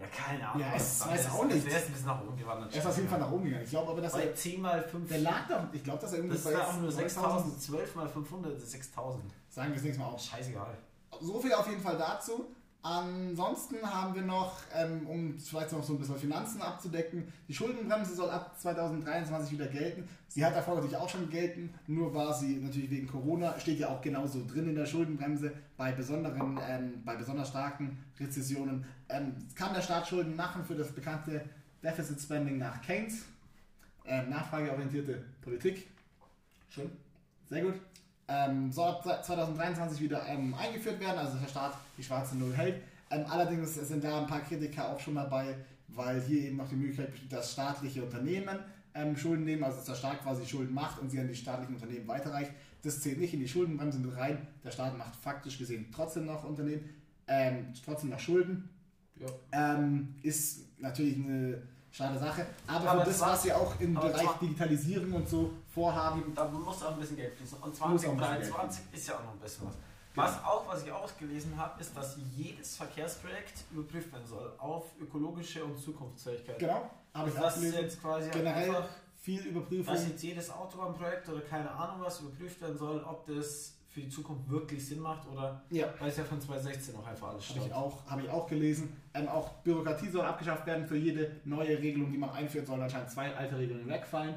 Speaker 2: Ja, keine Ahnung.
Speaker 1: Ja, es
Speaker 2: was
Speaker 1: weiß
Speaker 2: das
Speaker 1: auch
Speaker 2: ist.
Speaker 1: nicht.
Speaker 2: Der ist ein bisschen nach oben gewandert.
Speaker 1: Er ist auf jeden Fall nach oben gegangen. Ich glaube aber, dass
Speaker 2: Bei
Speaker 1: er.
Speaker 2: 10 mal 5.
Speaker 1: Der lag da. Ich glaube, dass er irgendwie
Speaker 2: das ist ja auch nur 6000.
Speaker 1: 9000.
Speaker 2: 12 mal 500 ist 6000.
Speaker 1: Sagen wir es nächstes Mal auf.
Speaker 2: Scheißegal.
Speaker 1: So viel auf jeden Fall dazu. Ansonsten haben wir noch, ähm, um vielleicht noch so ein bisschen Finanzen abzudecken, die Schuldenbremse soll ab 2023 wieder gelten. Sie hat davor natürlich auch schon gelten, nur war sie natürlich wegen Corona, steht ja auch genauso drin in der Schuldenbremse, bei besonderen, ähm, bei besonders starken Rezessionen ähm, kann der Staat Schulden machen für das bekannte Deficit Spending nach Keynes. Ähm, nachfrageorientierte Politik.
Speaker 2: Schön.
Speaker 1: Sehr gut. Ähm, soll ab 2023 wieder ähm, eingeführt werden, also dass der Staat die schwarze Null hält. Ähm, allerdings sind da ein paar Kritiker auch schon dabei, weil hier eben noch die Möglichkeit besteht, dass staatliche Unternehmen ähm, Schulden nehmen, also dass der Staat quasi Schulden macht und sie an die staatlichen Unternehmen weiterreicht. Das zählt nicht in die Schuldenbremse mit rein. Der Staat macht faktisch gesehen trotzdem noch Unternehmen, ähm, trotzdem noch Schulden.
Speaker 2: Ja.
Speaker 1: Ähm, ist natürlich eine schade Sache, aber,
Speaker 2: Aber
Speaker 1: das, was sie auch im
Speaker 2: aber
Speaker 1: Bereich Digitalisierung und so vorhaben,
Speaker 2: Da muss auch ein bisschen Geld fließen. Und
Speaker 1: Muss auch ein bisschen
Speaker 2: 2023 ist ja auch noch ein bisschen was. Was auch, was ich auch gelesen habe, ist, dass jedes Verkehrsprojekt überprüft werden soll auf ökologische und Zukunftsfähigkeit.
Speaker 1: Genau, ich
Speaker 2: Also das ist jetzt quasi
Speaker 1: Generell
Speaker 2: einfach,
Speaker 1: viel Überprüfung.
Speaker 2: dass jetzt jedes Autobahnprojekt oder keine Ahnung was überprüft werden soll, ob das für die Zukunft wirklich Sinn macht oder
Speaker 1: Ja,
Speaker 2: weil es ja von 2016 noch einfach alles
Speaker 1: habe ich, auch, habe ich auch gelesen. Ähm, auch Bürokratie soll abgeschafft werden. Für jede neue Regelung, die man einführt, sollen anscheinend zwei alte Regeln wegfallen.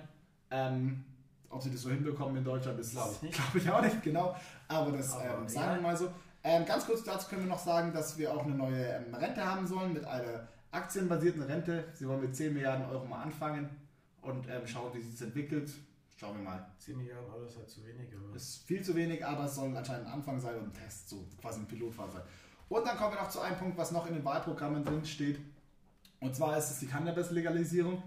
Speaker 1: Ähm, ob sie das so hinbekommen in Deutschland, ist
Speaker 2: Glaube ich nicht.
Speaker 1: Glaube ich auch nicht, genau. Aber das
Speaker 2: Aber
Speaker 1: ähm, sagen wir mal so. Ähm, ganz kurz dazu können wir noch sagen, dass wir auch eine neue ähm, Rente haben sollen mit einer aktienbasierten Rente. Sie wollen mit 10 Milliarden Euro mal anfangen und ähm, schauen, wie sich das entwickelt. Schauen wir mal.
Speaker 2: 10 Milliarden Euro ist halt zu wenig. Aber
Speaker 1: Ist viel zu wenig, aber es soll anscheinend ein Anfang sein und ein Test, so quasi ein Pilotfall sein. Und dann kommen wir noch zu einem Punkt, was noch in den Wahlprogrammen drin steht. Und zwar ist es die Cannabis-Legalisierung.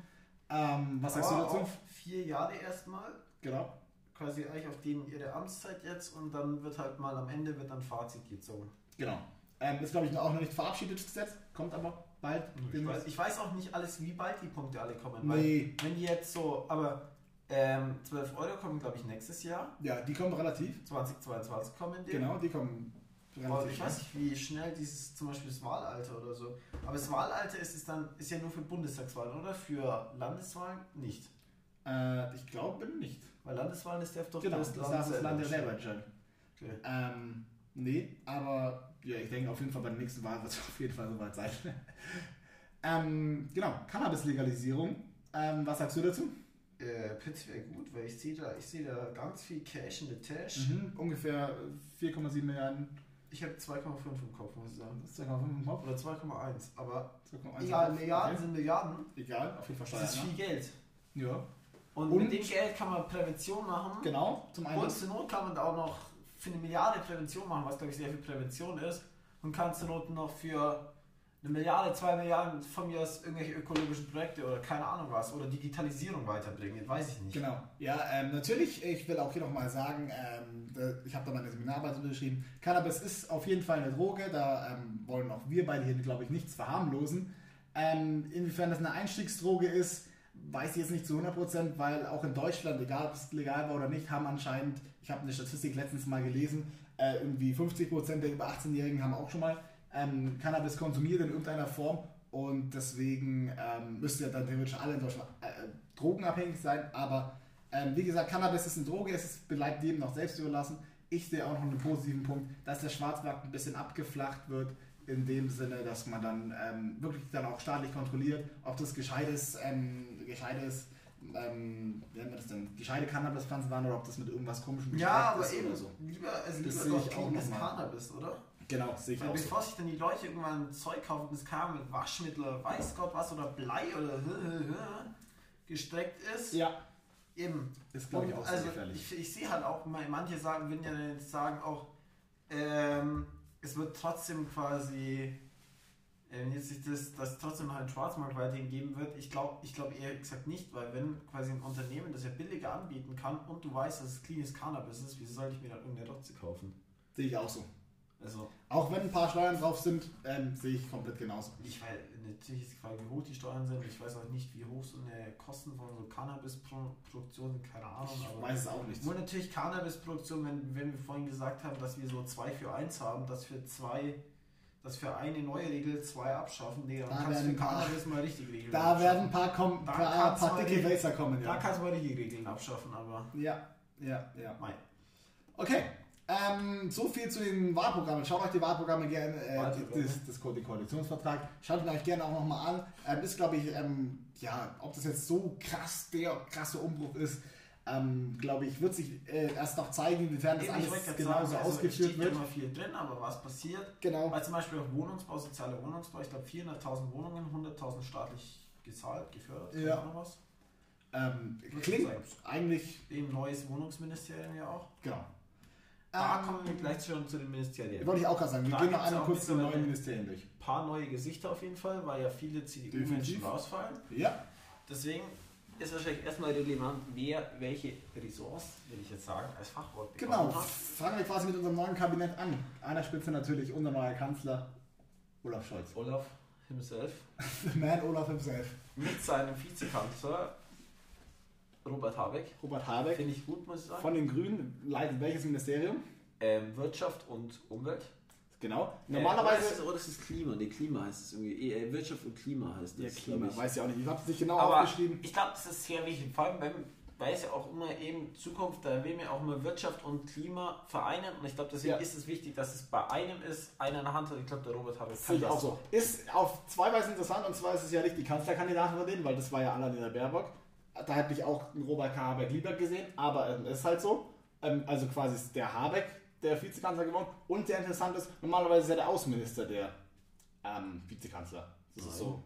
Speaker 1: Ähm, was sagst du
Speaker 2: Aber
Speaker 1: dazu?
Speaker 2: auf vier Jahre erstmal.
Speaker 1: Genau.
Speaker 2: quasi eigentlich auf denen ihre Amtszeit jetzt und dann wird halt mal am Ende wird dann Fazit gezogen.
Speaker 1: Genau. Ähm, ist, glaube ich, auch noch nicht verabschiedet, Gesetz. Kommt aber bald.
Speaker 2: Ich weiß, ich weiß auch nicht alles, wie bald die Punkte alle kommen.
Speaker 1: Nee.
Speaker 2: Wenn die jetzt so, aber ähm, 12 Euro kommen, glaube ich, nächstes Jahr.
Speaker 1: Ja, die kommen relativ.
Speaker 2: 2022 kommen die.
Speaker 1: Genau, die kommen
Speaker 2: relativ. Aber ich weiß nicht, wie schnell dieses, zum Beispiel das Wahlalter oder so. Aber das Wahlalter ist es dann, ist ja nur für Bundestagswahlen, oder? Für Landeswahlen nicht.
Speaker 1: Äh, ich glaube nicht.
Speaker 2: Weil Landeswahlen ist der doch
Speaker 1: genau, das, das darf das Land selber entscheiden. Okay. Ähm, nee, aber ja, ich denke auf jeden Fall bei der nächsten Wahl wird es auf jeden Fall soweit sein. ähm, genau, Cannabis-Legalisierung. Ähm, was sagst du dazu?
Speaker 2: Äh, prinzipiell gut, weil ich sehe da, ich sehe da ganz viel Cash in the Tash.
Speaker 1: Mhm, ungefähr 4,7 Milliarden.
Speaker 2: Ich habe 2,5 im Kopf, muss ich sagen.
Speaker 1: Das ist 2,5 im Kopf?
Speaker 2: Oder 2,1. Aber 2,1 egal, Milliarden okay. sind Milliarden.
Speaker 1: Egal, auf jeden Fall
Speaker 2: Steuern. Das ist viel Geld.
Speaker 1: Ja.
Speaker 2: Und, und, mit dem Geld kann man Prävention machen.
Speaker 1: Genau,
Speaker 2: zum einen. Und zur Not kann man da auch noch für eine Milliarde Prävention machen, was glaube ich sehr viel Prävention ist. Und kann zur Not noch für eine Milliarde, zwei Milliarden von mir aus irgendwelche ökologischen Projekte oder keine Ahnung was oder Digitalisierung weiterbringen, weiß ich nicht.
Speaker 1: Genau. Ja, ähm, natürlich, ich will auch hier nochmal sagen, ähm, ich habe da meine Seminararbeit unterschrieben, Cannabis ist auf jeden Fall eine Droge, da ähm, wollen auch wir beide hier, glaube ich, nichts verharmlosen. Ähm, inwiefern das eine Einstiegsdroge ist, weiß ich jetzt nicht zu 100%, weil auch in Deutschland, egal ob es legal war oder nicht, haben anscheinend, ich habe eine Statistik letztens mal gelesen, äh, irgendwie 50% der über 18-Jährigen haben auch schon mal ähm, Cannabis konsumiert in irgendeiner Form und deswegen ähm, müsste ja dann theoretisch alle in Deutschland äh, drogenabhängig sein, aber ähm, wie gesagt, Cannabis ist eine Droge, es ist, bleibt jedem noch selbst überlassen. Ich sehe auch noch einen positiven Punkt, dass der Schwarzmarkt ein bisschen abgeflacht wird, in dem Sinne, dass man dann ähm, wirklich dann auch staatlich kontrolliert, ob das gescheites, ähm, gescheites ähm, wie nennt man das denn, gescheite Cannabispflanzen waren oder ob das mit irgendwas komischem
Speaker 2: Ja, aber eben, so. lieber, also das lieber doch cleanes Cannabis, oder?
Speaker 1: Genau, ich
Speaker 2: Weil
Speaker 1: auch
Speaker 2: bevor sich dann die Leute irgendwann Zeug kaufen, das kam mit Waschmittel oder weiß Gott was oder Blei oder gestreckt ist.
Speaker 1: Ja.
Speaker 2: Eben.
Speaker 1: Ist glaube ich auch
Speaker 2: also
Speaker 1: gefährlich.
Speaker 2: Ich, ich sehe halt auch, manche sagen, wenn ja sagen auch, ähm, es wird trotzdem quasi, wenn jetzt sich das, das trotzdem noch einen Schwarzmarkt weiterhin geben wird, ich glaube ich glaub eher gesagt nicht, weil wenn quasi ein Unternehmen das ja billiger anbieten kann und du weißt, dass es cleanes Cannabis ist, wieso sollte ich mir dann irgendeine Rotze kaufen?
Speaker 1: Sehe ich auch so.
Speaker 2: Also,
Speaker 1: auch wenn ein paar Steuern drauf sind, ähm, sehe ich komplett genauso.
Speaker 2: Ich weiß, natürlich ist die Frage, wie hoch die Steuern sind. Ich weiß auch nicht, wie hoch so eine Kosten von so Cannabis-Produktion sind, keine Ahnung.
Speaker 1: Ich weiß es auch nicht.
Speaker 2: Nur natürlich Cannabis-Produktion, wenn, wenn wir vorhin gesagt haben, dass wir so 2 für 1 haben, dass für zwei dass für eine neue Regel zwei abschaffen, nee, dann da kannst du für Cannabis mal richtig regeln.
Speaker 1: Da abschaffen. werden ein paar, kom da paar, paar dicke Racer kommen,
Speaker 2: ja. Da kannst du mal richtig Regeln abschaffen, aber.
Speaker 1: Ja, ja, ja. Mein. Okay, ähm, so viel zu den Wahlprogrammen. Schaut euch die Wahlprogramme gerne, äh, das, das, den Koalitionsvertrag, schaut ihn euch gerne auch nochmal an. Ähm, ist, glaube ich, ähm, ja, ob das jetzt so krass der krasse Umbruch ist, ähm, glaube ich, wird sich äh, erst noch zeigen, inwiefern das alles genauso sagen, also ausgeführt steht wird.
Speaker 2: immer viel drin, aber was passiert?
Speaker 1: Genau.
Speaker 2: Weil zum Beispiel auch Wohnungsbau, sozialer Wohnungsbau, ich glaube 400.000 Wohnungen, 100.000 staatlich gezahlt, gefördert.
Speaker 1: Ja. Noch was? Ähm, klingt eigentlich.
Speaker 2: Ein neues Wohnungsministerium ja auch.
Speaker 1: Genau.
Speaker 2: Da ähm, kommen wir gleich schon zu den Ministerien.
Speaker 1: Wollte ich auch gerade sagen. Wir da gehen noch einmal kurz die neuen Ministerien durch.
Speaker 2: Ein paar neue Gesichter auf jeden Fall, weil ja viele CDU-Menschen rausfallen.
Speaker 1: Ja.
Speaker 2: Deswegen ist wahrscheinlich erstmal relevant, wer welche Ressorts, will ich jetzt sagen, als Fachwort
Speaker 1: Genau, hat. fangen wir quasi mit unserem neuen Kabinett an. Einer Spitze natürlich unser neuer Kanzler Olaf Scholz.
Speaker 2: Olaf himself.
Speaker 1: The man Olaf himself.
Speaker 2: Mit seinem Vizekanzler Robert Habeck.
Speaker 1: Robert Habeck.
Speaker 2: Finde ich gut, muss ich sagen.
Speaker 1: Von den Grünen leitet welches Ministerium?
Speaker 2: Ähm, Wirtschaft und Umwelt.
Speaker 1: Genau.
Speaker 2: Äh, Normalerweise. Äh, oder ist es Klima? Ne, Klima heißt es irgendwie. Äh, Wirtschaft und Klima heißt
Speaker 1: das. Ja, Klima. Ich. Weiß ja auch nicht. Ich habe es nicht genau
Speaker 2: Aber
Speaker 1: aufgeschrieben.
Speaker 2: Ich glaube, das ist sehr wichtig. Vor allem, wenn, weil es ja auch immer eben Zukunft, da will man auch immer Wirtschaft und Klima vereinen. Und ich glaube, deswegen ja. ist es wichtig, dass es bei einem ist, einer in der Hand hat. Ich glaube, der Robert Habeck
Speaker 1: kann das auch so. Ist auf zwei Weisen interessant. Und zwar ist es ja nicht die Kanzlerkandidatin von denen, weil das war ja Annalena Baerbock da hätte ich auch einen Robert K. Habeck lieber gesehen, aber es ähm, ist halt so. Ähm, also quasi ist der Habeck der Vizekanzler geworden. Und der interessant ist, normalerweise ist ja der Außenminister der ähm, Vizekanzler. Das Nein. ist so.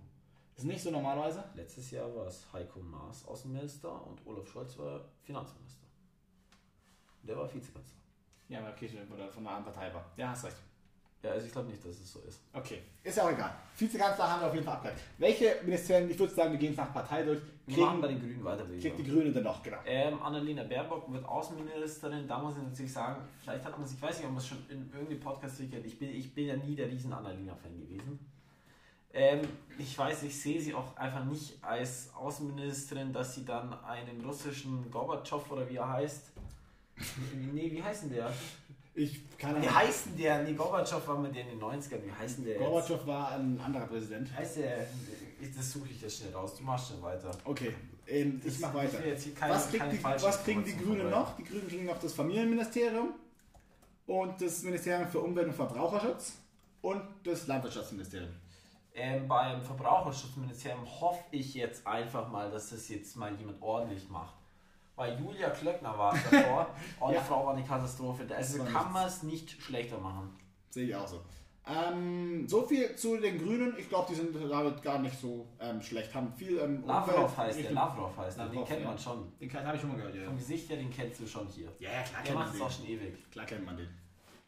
Speaker 1: Ist nicht so normalerweise?
Speaker 2: Letztes Jahr war es Heiko Maas Außenminister und Olaf Scholz war Finanzminister. Der war Vizekanzler.
Speaker 1: Ja, okay, von der anderen Partei war. Ja, hast recht.
Speaker 2: Ja, also ich glaube nicht, dass es so ist.
Speaker 1: Okay, ist ja auch egal. Vizekanzler haben wir auf jeden Fall abgehakt. Welche Ministerien, ich würde sagen, wir gehen es nach Partei durch,
Speaker 2: Wir machen bei den Grünen weiter,
Speaker 1: kriegt die dann noch, genau.
Speaker 2: Ähm, Annalena Baerbock wird Außenministerin. Da muss ich natürlich sagen, vielleicht hat man sich, ich weiß nicht, ob man es schon in irgendeinem Podcast durchgehört. Ich bin, ich bin ja nie der riesen Annalena-Fan gewesen. Ähm, ich weiß, ich sehe sie auch einfach nicht als Außenministerin, dass sie dann einen russischen Gorbatschow oder wie er heißt. Nee, wie heißt denn der?
Speaker 1: Ich kann
Speaker 2: Wie heißt denn der? Nee, Gorbatschow war mit der in den 90ern. Wie heißt denn der? jetzt?
Speaker 1: Gorbatschow war ein anderer Präsident.
Speaker 2: Heißt der? Ich- Das suche ich jetzt schnell raus. Du machst schon weiter.
Speaker 1: Okay, ähm, ich mach weiter.
Speaker 2: ich jetzt keine-
Speaker 1: was, kriegt die, was kriegen die Grünen noch? Die Grünen kriegen noch das Familienministerium und das Ministerium für Umwelt und Verbraucherschutz und das Landwirtschaftsministerium.
Speaker 2: Ähm, beim Verbraucherschutzministerium hoffe ich jetzt einfach mal, dass das jetzt mal jemand ordentlich macht. Weil Julia Klöckner war davor, oh, die
Speaker 1: Ja.
Speaker 2: Frau war eine Katastrophe. Also kann man es nicht schlechter machen.
Speaker 1: Sehe ich auch so. Ähm, so viel zu den Grünen. Ich glaube, die sind damit gar nicht so ähm, schlecht. Haben viel ähm,
Speaker 2: Lavrov heißt der, Lavrov heißt der, den kennt
Speaker 1: ja.
Speaker 2: man schon.
Speaker 1: Den habe ich schon mal gehört, ja.
Speaker 2: Vom Gesicht her, den kennst du schon hier.
Speaker 1: Ja, ja, klar
Speaker 2: Der macht es auch schon ewig.
Speaker 1: Klar kennt man den.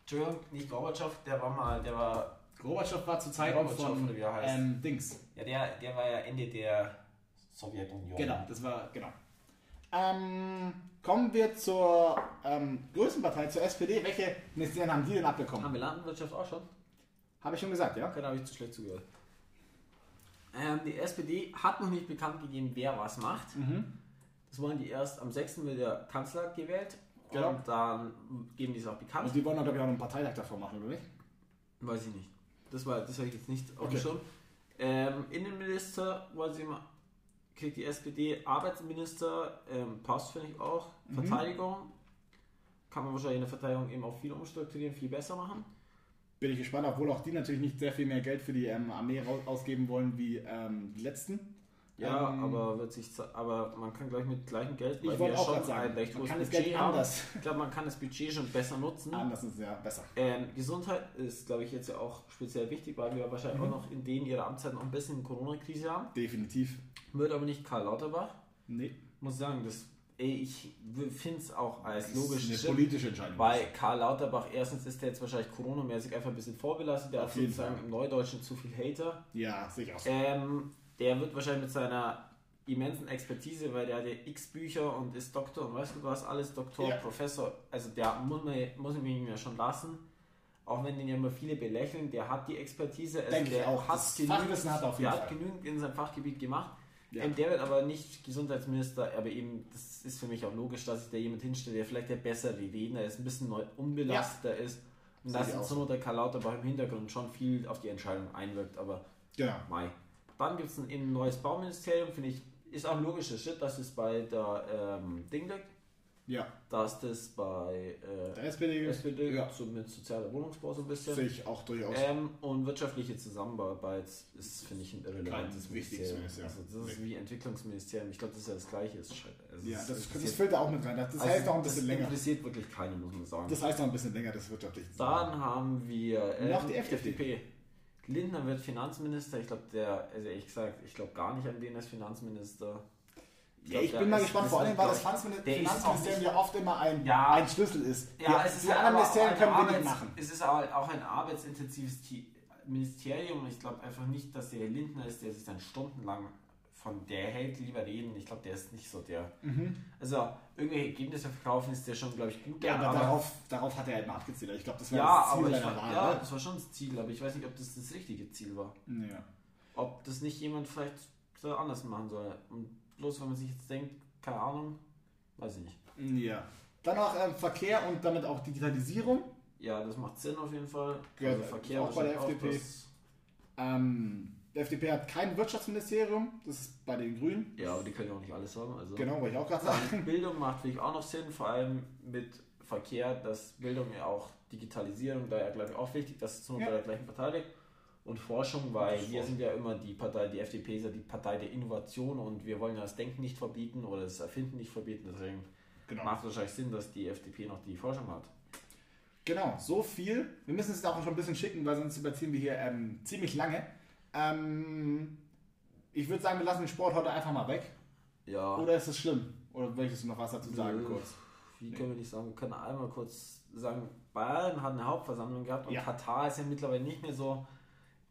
Speaker 2: Entschuldigung, nicht Gorbatschow, der war mal, der war,
Speaker 1: Gorbatschow war zur Zeit
Speaker 2: Gorbatschow,
Speaker 1: von
Speaker 2: oder wie er heißt.
Speaker 1: ähm, Dings.
Speaker 2: ja, der, der war ja Ende der Sowjetunion.
Speaker 1: Genau, das war, genau. Ähm, kommen wir zur ähm, größten Partei, zur SPD. Welche Ministerien haben die denn abbekommen?
Speaker 2: Haben wir Landwirtschaft auch schon?
Speaker 1: Habe ich schon gesagt, ja?
Speaker 2: Okay, da habe ich zu schlecht zugehört. Ähm, die SPD hat noch nicht bekannt gegeben, wer was macht.
Speaker 1: Mhm.
Speaker 2: Das wollen die erst am 6. wird der Kanzler gewählt.
Speaker 1: Genau.
Speaker 2: Und dann geben die es auch bekannt.
Speaker 1: Also die wollen, glaube ich, auch einen Parteitag davor machen, oder nicht?
Speaker 2: Weiß ich nicht. Das war das habe ich jetzt nicht auf dem
Speaker 1: Okay.
Speaker 2: Schirm. Ähm, Innenminister wollen sie mal, kriegt die SPD, Arbeitsminister, ähm, passt finde ich auch.
Speaker 1: Mhm.
Speaker 2: Verteidigung kann man wahrscheinlich in der Verteidigung eben auch viel umstrukturieren, viel besser machen.
Speaker 1: Bin ich gespannt, obwohl auch die natürlich nicht sehr viel mehr Geld für die ähm, Armee ausgeben wollen wie ähm, die letzten.
Speaker 2: Ja,
Speaker 1: Ähm,
Speaker 2: aber wird sich, aber man kann gleich mit gleichem Geld,
Speaker 1: Ich
Speaker 2: weil
Speaker 1: wollte
Speaker 2: wir
Speaker 1: auch
Speaker 2: schon
Speaker 1: sagen,
Speaker 2: ein recht hohes Budget haben.
Speaker 1: anders.
Speaker 2: Ich glaube, man kann das Budget schon besser nutzen.
Speaker 1: Anders ist ja besser.
Speaker 2: Ähm, Gesundheit ist, glaube ich, jetzt ja auch speziell wichtig, weil wir wahrscheinlich
Speaker 1: Mhm.
Speaker 2: auch noch in denen ihrer Amtszeit noch ein bisschen Corona-Krise haben.
Speaker 1: Definitiv.
Speaker 2: Wird aber nicht Karl Lauterbach.
Speaker 1: Nee.
Speaker 2: Muss sagen, das, ich finde es auch als logisch.
Speaker 1: eine
Speaker 2: stimmt,
Speaker 1: politische Entscheidung.
Speaker 2: Weil Karl Lauterbach, erstens ist der jetzt wahrscheinlich Corona-mäßig einfach ein bisschen vorbelastet. Der
Speaker 1: Auf
Speaker 2: hat sozusagen
Speaker 1: Fall.
Speaker 2: im Neudeutschen zu viel Hater.
Speaker 1: ja, ich so.
Speaker 2: Ähm, der wird wahrscheinlich mit seiner immensen Expertise, weil der hat ja x Bücher und ist Doktor und weißt du was, alles Doktor,
Speaker 1: Ja.
Speaker 2: Professor, also der muss man muss man ihm ja schon lassen. Auch wenn den ja immer viele belächeln, der hat die Expertise, also
Speaker 1: Denke ich
Speaker 2: der
Speaker 1: auch.
Speaker 2: hat genügend,
Speaker 1: hat er auf jeden
Speaker 2: der hat
Speaker 1: Fall.
Speaker 2: genügend in seinem Fachgebiet gemacht.
Speaker 1: Ja.
Speaker 2: Ähm, der wird aber nicht Gesundheitsminister, aber eben, das ist für mich auch logisch, dass sich da jemand hinstellt, der vielleicht der bessere Redner ist, ein bisschen unbelasteter ist und dass
Speaker 1: ich
Speaker 2: in so der Karl Lauterbach im Hintergrund schon viel auf die Entscheidung einwirkt, aber
Speaker 1: Genau.
Speaker 2: Mai. Dann gibt es ein, ein neues Bauministerium, finde ich, ist auch ein logischer Schritt, dass es bei der ähm, Ding liegt,
Speaker 1: Ja.
Speaker 2: dass das bei äh,
Speaker 1: Der SPD,
Speaker 2: SPD
Speaker 1: ja.
Speaker 2: so mit sozialer Wohnungsbau so ein bisschen.
Speaker 1: sehe ich auch durchaus.
Speaker 2: Ähm, und wirtschaftliche Zusammenarbeit ist, finde ich, ein irrelevantes
Speaker 1: Ministerium.
Speaker 2: Also das ist wie Entwicklungsministerium. Ich glaube, das ist ja das Gleiche. Schei- also
Speaker 1: ja,
Speaker 2: es
Speaker 1: das, das fällt da auch mit rein. Das
Speaker 2: also
Speaker 1: heißt auch ein bisschen
Speaker 2: das
Speaker 1: länger.
Speaker 2: interessiert wirklich keinen, muss man sagen.
Speaker 1: Das heißt auch ein bisschen länger, das wirtschaftliche
Speaker 2: Dann haben wir ähm,
Speaker 1: Noch die FDP.
Speaker 2: Lindner wird Finanzminister. Ich glaube, der, also ehrlich gesagt, ich glaube gar nicht an den als Finanzminister.
Speaker 1: Ja,
Speaker 2: glaub,
Speaker 1: ich bin mal gespannt, vor allem, weil das
Speaker 2: ich-
Speaker 1: Finanzministerium
Speaker 2: nicht-
Speaker 1: ja oft immer ein,
Speaker 2: Ja.
Speaker 1: ein Schlüssel ist.
Speaker 2: Ja,
Speaker 1: die,
Speaker 2: es ist
Speaker 1: die
Speaker 2: ja
Speaker 1: anderen Ministerien
Speaker 2: auch
Speaker 1: können
Speaker 2: ein
Speaker 1: wenig
Speaker 2: Arbeits-
Speaker 1: machen.
Speaker 2: Es ist auch ein arbeitsintensives Ministerium und ich glaube einfach nicht, dass der Lindner ist, der sich dann stundenlang von der hält, lieber reden. Ich glaube, der ist nicht so der. Also, irgendwelche Ergebnisse verkaufen ist der schon, glaube ich, gut.
Speaker 1: Mhm. Ja,
Speaker 2: da,
Speaker 1: aber, darauf, darauf hat er halt mal abgezielt. Ich glaube, das war
Speaker 2: ja,
Speaker 1: das Ziel
Speaker 2: aber
Speaker 1: seiner
Speaker 2: war-
Speaker 1: Wahl.
Speaker 2: ja, das war schon das Ziel, aber ich weiß nicht, ob das das richtige Ziel war.
Speaker 1: ja.
Speaker 2: Ob das nicht jemand vielleicht anders machen soll. Und bloß, wenn man sich jetzt denkt, keine Ahnung, weiß ich nicht.
Speaker 1: ja. Dann noch ähm, Verkehr und damit auch Digitalisierung.
Speaker 2: Ja, das macht Sinn auf jeden Fall.
Speaker 1: Ja,
Speaker 2: also
Speaker 1: auch
Speaker 2: Verkehr
Speaker 1: bei der FDP.
Speaker 2: das-
Speaker 1: Ähm, die FDP hat kein Wirtschaftsministerium, das ist bei den Grünen.
Speaker 2: Ja, aber die können ja auch nicht alles haben. Also.
Speaker 1: Genau, wollte ich auch gerade sagen.
Speaker 2: Dann Bildung macht finde ich auch noch Sinn, vor allem mit Verkehr, dass Bildung ja auch Digitalisierung da ja glaube ich auch wichtig, dass es nur
Speaker 1: Ja.
Speaker 2: bei der gleichen Partei liegt. Und Forschung, weil wir
Speaker 1: Forschung.
Speaker 2: sind ja immer die Partei, die FDP ist ja die Partei der Innovation und wir wollen ja das Denken nicht verbieten oder das Erfinden nicht verbieten, deswegen
Speaker 1: Genau.
Speaker 2: macht es wahrscheinlich Sinn, dass die FDP noch die Forschung hat.
Speaker 1: Genau, so viel. Wir müssen es auch schon ein bisschen schicken, weil sonst überziehen wir hier ähm, ziemlich lange. Ähm, ich würde sagen, wir lassen den Sport heute einfach mal weg.
Speaker 2: Ja,
Speaker 1: Oder ist es schlimm? Oder möchtest du noch was dazu sagen kurz?
Speaker 2: wie können wir nicht sagen, wir können einmal kurz sagen, Bayern hat eine Hauptversammlung gehabt und
Speaker 1: Ja.
Speaker 2: Katar ist ja mittlerweile nicht mehr so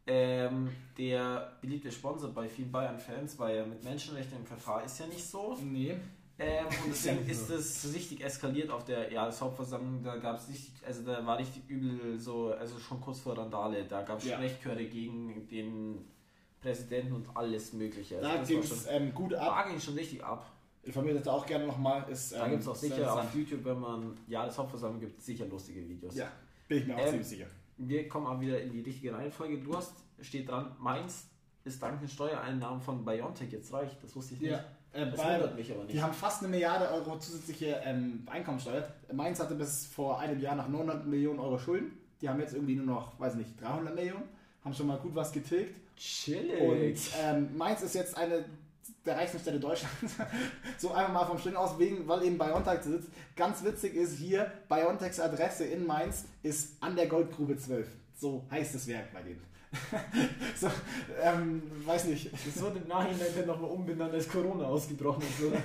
Speaker 2: ähm, der beliebte Sponsor bei vielen Bayern-Fans, weil ja mit Menschenrechten in Katar ist ja nicht so.
Speaker 1: Nee.
Speaker 2: Ähm, und deswegen ist es richtig eskaliert auf der Jahreshauptversammlung. Da gab es richtig, also da war richtig übel, so, also schon kurz vor Randale. Da gab es
Speaker 1: Ja.
Speaker 2: Sprechchöre gegen den Präsidenten und alles Mögliche. Also
Speaker 1: Da ging es ähm, gut ab.
Speaker 2: da ging schon richtig ab.
Speaker 1: Informiert das auch gerne nochmal. Ist,
Speaker 2: Da
Speaker 1: ähm,
Speaker 2: gibt es auch sicher auf. YouTube, wenn man Jahreshauptversammlung gibt, sicher lustige Videos.
Speaker 1: Ja, bin ich mir auch
Speaker 2: Ähm,
Speaker 1: ziemlich sicher.
Speaker 2: Wir kommen auch wieder in die richtige Reihenfolge. Du hast, steht dran, Mainz ist dank den Steuereinnahmen von Biontech jetzt reich. Das wusste ich nicht.
Speaker 1: Ja, äh,
Speaker 2: Das
Speaker 1: bei-
Speaker 2: wundert mich aber nicht.
Speaker 1: Die haben fast eine Milliarde Euro zusätzliche ähm, Einkommensteuer. Mainz hatte bis vor einem Jahr noch 900 Millionen Euro Schulden. Die haben jetzt irgendwie nur noch, weiß nicht, 300 Millionen. Haben schon mal gut was getilgt.
Speaker 2: Chillig.
Speaker 1: Und ähm, Mainz ist jetzt eine der reichsten Städte Deutschlands. so einfach mal vom Schwingen aus, wegen, weil eben Biontech sitzt. Ganz witzig ist hier, Biontechs Adresse in Mainz ist an der Goldgrube 12. So heißt das Werk bei denen. so, ähm, weiß nicht.
Speaker 2: Das wird im Nachhinein dann nochmal umbenannt, als Corona ausgebrochen ist, oder?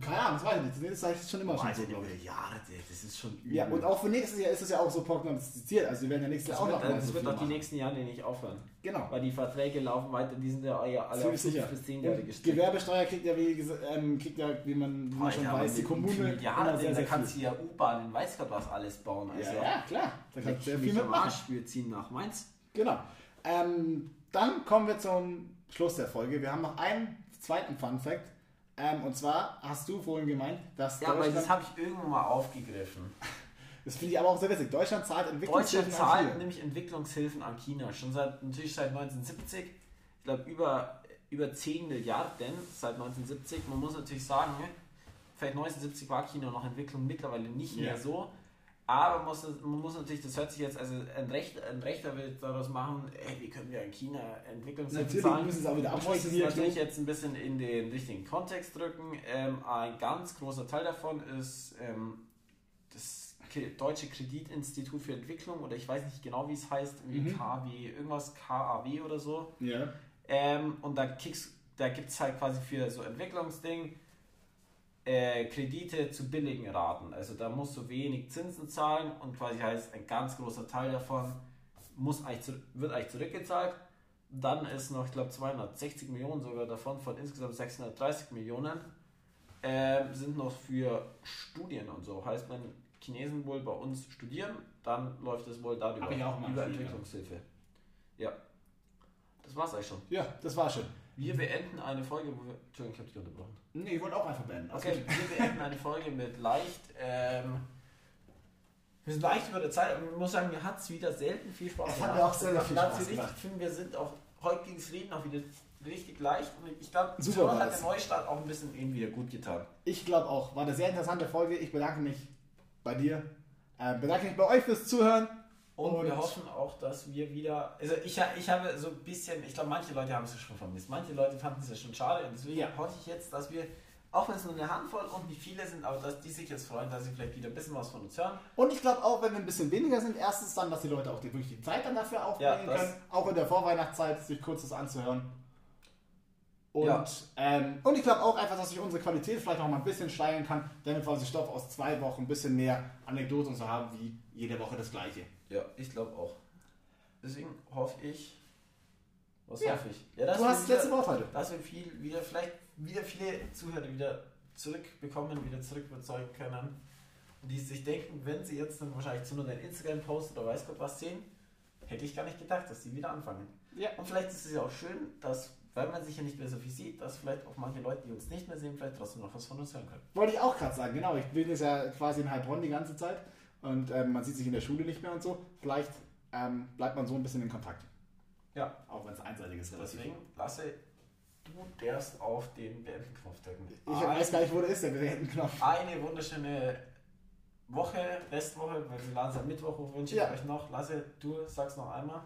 Speaker 1: Keine Ahnung, das weiß ich nicht. Das heißt schon immer
Speaker 2: Boah,
Speaker 1: schon
Speaker 2: Alter,
Speaker 1: so, glaube
Speaker 2: Jahre, das ist schon übel.
Speaker 1: Ja, und auch für nächstes Jahr ist es ja auch so prognostiziert. Also, wir werden ja nächstes
Speaker 2: das
Speaker 1: Jahr auch
Speaker 2: wird,
Speaker 1: noch
Speaker 2: das
Speaker 1: so
Speaker 2: wird
Speaker 1: viel
Speaker 2: auch die nächsten Jahre nicht aufhören.
Speaker 1: Genau.
Speaker 2: Weil die Verträge laufen weiter, die sind ja ja alle
Speaker 1: Ziemlich
Speaker 2: auf 5
Speaker 1: sicher.
Speaker 2: bis 10 Jahre
Speaker 1: Und
Speaker 2: gestrickt.
Speaker 1: Gewerbesteuer kriegt ja, wie, ähm, kriegt ja, wie man, wie man schon weiß, die Kommune sehr,
Speaker 2: da kannst du ja U-Bahn in weiß Gott was alles bauen. Also,
Speaker 1: Ja, ja, klar. Da kannst du ja viel mitmachen.
Speaker 2: Wir ziehen nach Mainz.
Speaker 1: Genau. Ähm, dann kommen wir zum Schluss der Folge. Wir haben noch einen zweiten Fun Fact. Ähm, und zwar hast du vorhin gemeint, dass
Speaker 2: Ja, weil das
Speaker 1: Deutschland,
Speaker 2: habe ich irgendwann mal aufgegriffen.
Speaker 1: das finde ich aber auch sehr witzig, Deutschland zahlt Entwicklungshilfen
Speaker 2: Deutschland
Speaker 1: an
Speaker 2: zahlt
Speaker 1: Chile.
Speaker 2: nämlich Entwicklungshilfen an China. Schon seit natürlich seit 1970. Ich glaube über, über 10 Milliarden seit 1970. Man muss natürlich sagen, vielleicht 1970 war China noch Entwicklung, mittlerweile nicht mehr
Speaker 1: Ja.
Speaker 2: so. Aber man muss, man muss natürlich, das hört sich jetzt, also ein, Recht, ein Rechter will daraus machen, ey, wie können wir an China Entwicklungshilfen
Speaker 1: Natürlich
Speaker 2: zahlen?
Speaker 1: müssen sie auch wieder
Speaker 2: Man muss es natürlich jetzt ein bisschen in den richtigen Kontext drücken. Ähm, ein ganz großer Teil davon ist ähm, das Deutsche Kreditinstitut für Entwicklung oder ich weiß nicht genau, wie es heißt, irgendwie
Speaker 1: Mhm.
Speaker 2: KW, irgendwas KAW oder so.
Speaker 1: Ja.
Speaker 2: Ähm, und da, da gibt es halt quasi für so Entwicklungsding äh, Kredite zu billigen Raten. Also da musst du wenig Zinsen zahlen und quasi heißt, ein ganz großer Teil davon muss eigentlich zu, wird eigentlich zurückgezahlt. Dann ist noch, ich glaube, 260 Millionen sogar davon, von insgesamt 630 Millionen, ähm, sind noch für Studien und so. Heißt, wenn Chinesen wohl bei uns studieren, dann läuft es wohl darüber,
Speaker 1: Hab ich auch mal
Speaker 2: über. Entwicklungshilfe. Ja. Das war's eigentlich schon.
Speaker 1: ja, das war schön.
Speaker 2: Wir beenden eine Folge, wo wir. Entschuldigung, ich habe dich unterbrochen.
Speaker 1: Nee, ich wollte auch einfach beenden. Alles
Speaker 2: Okay, wir beenden eine Folge mit leicht. Ähm, wir sind leicht über der Zeit, aber ich muss sagen, mir hat es wieder selten viel Spaß
Speaker 1: Es hat mir auch
Speaker 2: Es
Speaker 1: viel Spaß
Speaker 2: richtig-
Speaker 1: gemacht.
Speaker 2: Ich finde, wir sind auch. Heute ging das Reden auch wieder richtig leicht und ich glaube, so hat der Neustart auch ein bisschen wieder gut getan.
Speaker 1: Ich glaube auch. War eine sehr interessante Folge. Ich bedanke mich bei dir. Äh, bedanke mich bei euch fürs Zuhören.
Speaker 2: Und,
Speaker 1: Und-
Speaker 2: wir hoffen auch, dass wir wieder. Also ich, ich habe so ein bisschen, ich glaube, manche Leute haben es schon vermisst. Manche Leute fanden es ja schon schade und deswegen
Speaker 1: Ja.
Speaker 2: hoffe ich jetzt, dass wir, auch wenn es nur eine Handvoll und nicht viele sind, aber dass die sich jetzt freuen, dass sie vielleicht wieder ein bisschen was von uns hören.
Speaker 1: Und ich glaube auch, wenn wir ein bisschen weniger sind, erstens dann, dass die Leute auch die, wirklich die Zeit dann dafür aufbringen
Speaker 2: Ja,
Speaker 1: können, auch in der Vorweihnachtszeit sich kurzes anzuhören. Und,
Speaker 2: Ja.
Speaker 1: ähm, und ich glaube auch einfach, dass sich unsere Qualität vielleicht auch mal ein bisschen steigern kann, damit wir quasi Stoff aus zwei Wochen ein bisschen mehr Anekdoten so haben, wie jede Woche das gleiche.
Speaker 2: Ja, ich glaube auch. Deswegen hoffe ich. Was
Speaker 1: Ja.
Speaker 2: hoffe ich? Ja, dass
Speaker 1: Du
Speaker 2: wir
Speaker 1: hast das letzte Wort heute.
Speaker 2: Dass wir viel, wieder, vielleicht wieder viele Zuhörer wieder zurückbekommen, wieder zurück überzeugen können. Und die sich denken, wenn sie jetzt dann wahrscheinlich zu nur deinen Instagram-Post oder weiß Gott was sehen, hätte ich gar nicht gedacht, dass sie wieder anfangen.
Speaker 1: Ja.
Speaker 2: Und vielleicht ist es ja auch schön, dass, weil man sich ja nicht mehr so viel sieht, dass vielleicht auch manche Leute, die uns nicht mehr sehen, vielleicht trotzdem noch was von uns hören können.
Speaker 1: Wollte ich auch gerade sagen, genau. Ich bin jetzt ja quasi in Heilbronn die ganze Zeit und ähm, man sieht sich in der Schule nicht mehr und so. Vielleicht ähm, bleibt man so ein bisschen in Kontakt.
Speaker 2: Ja.
Speaker 1: Auch wenn es einseitig ist.
Speaker 2: Deswegen lasse du darfst auf den Beenden-Knopf drücken.
Speaker 1: Ich weiß gar nicht, wo der ist, der Bewertenknopf.
Speaker 2: eine wunderschöne Woche, Restwoche, weil wir laden seit Mittwoch, wo wünsche ich
Speaker 1: Ja.
Speaker 2: euch noch. Lasse, du sagst noch einmal.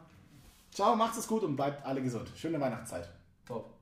Speaker 1: Ciao, macht's es gut und bleibt alle gesund. Schöne Weihnachtszeit.
Speaker 2: Top.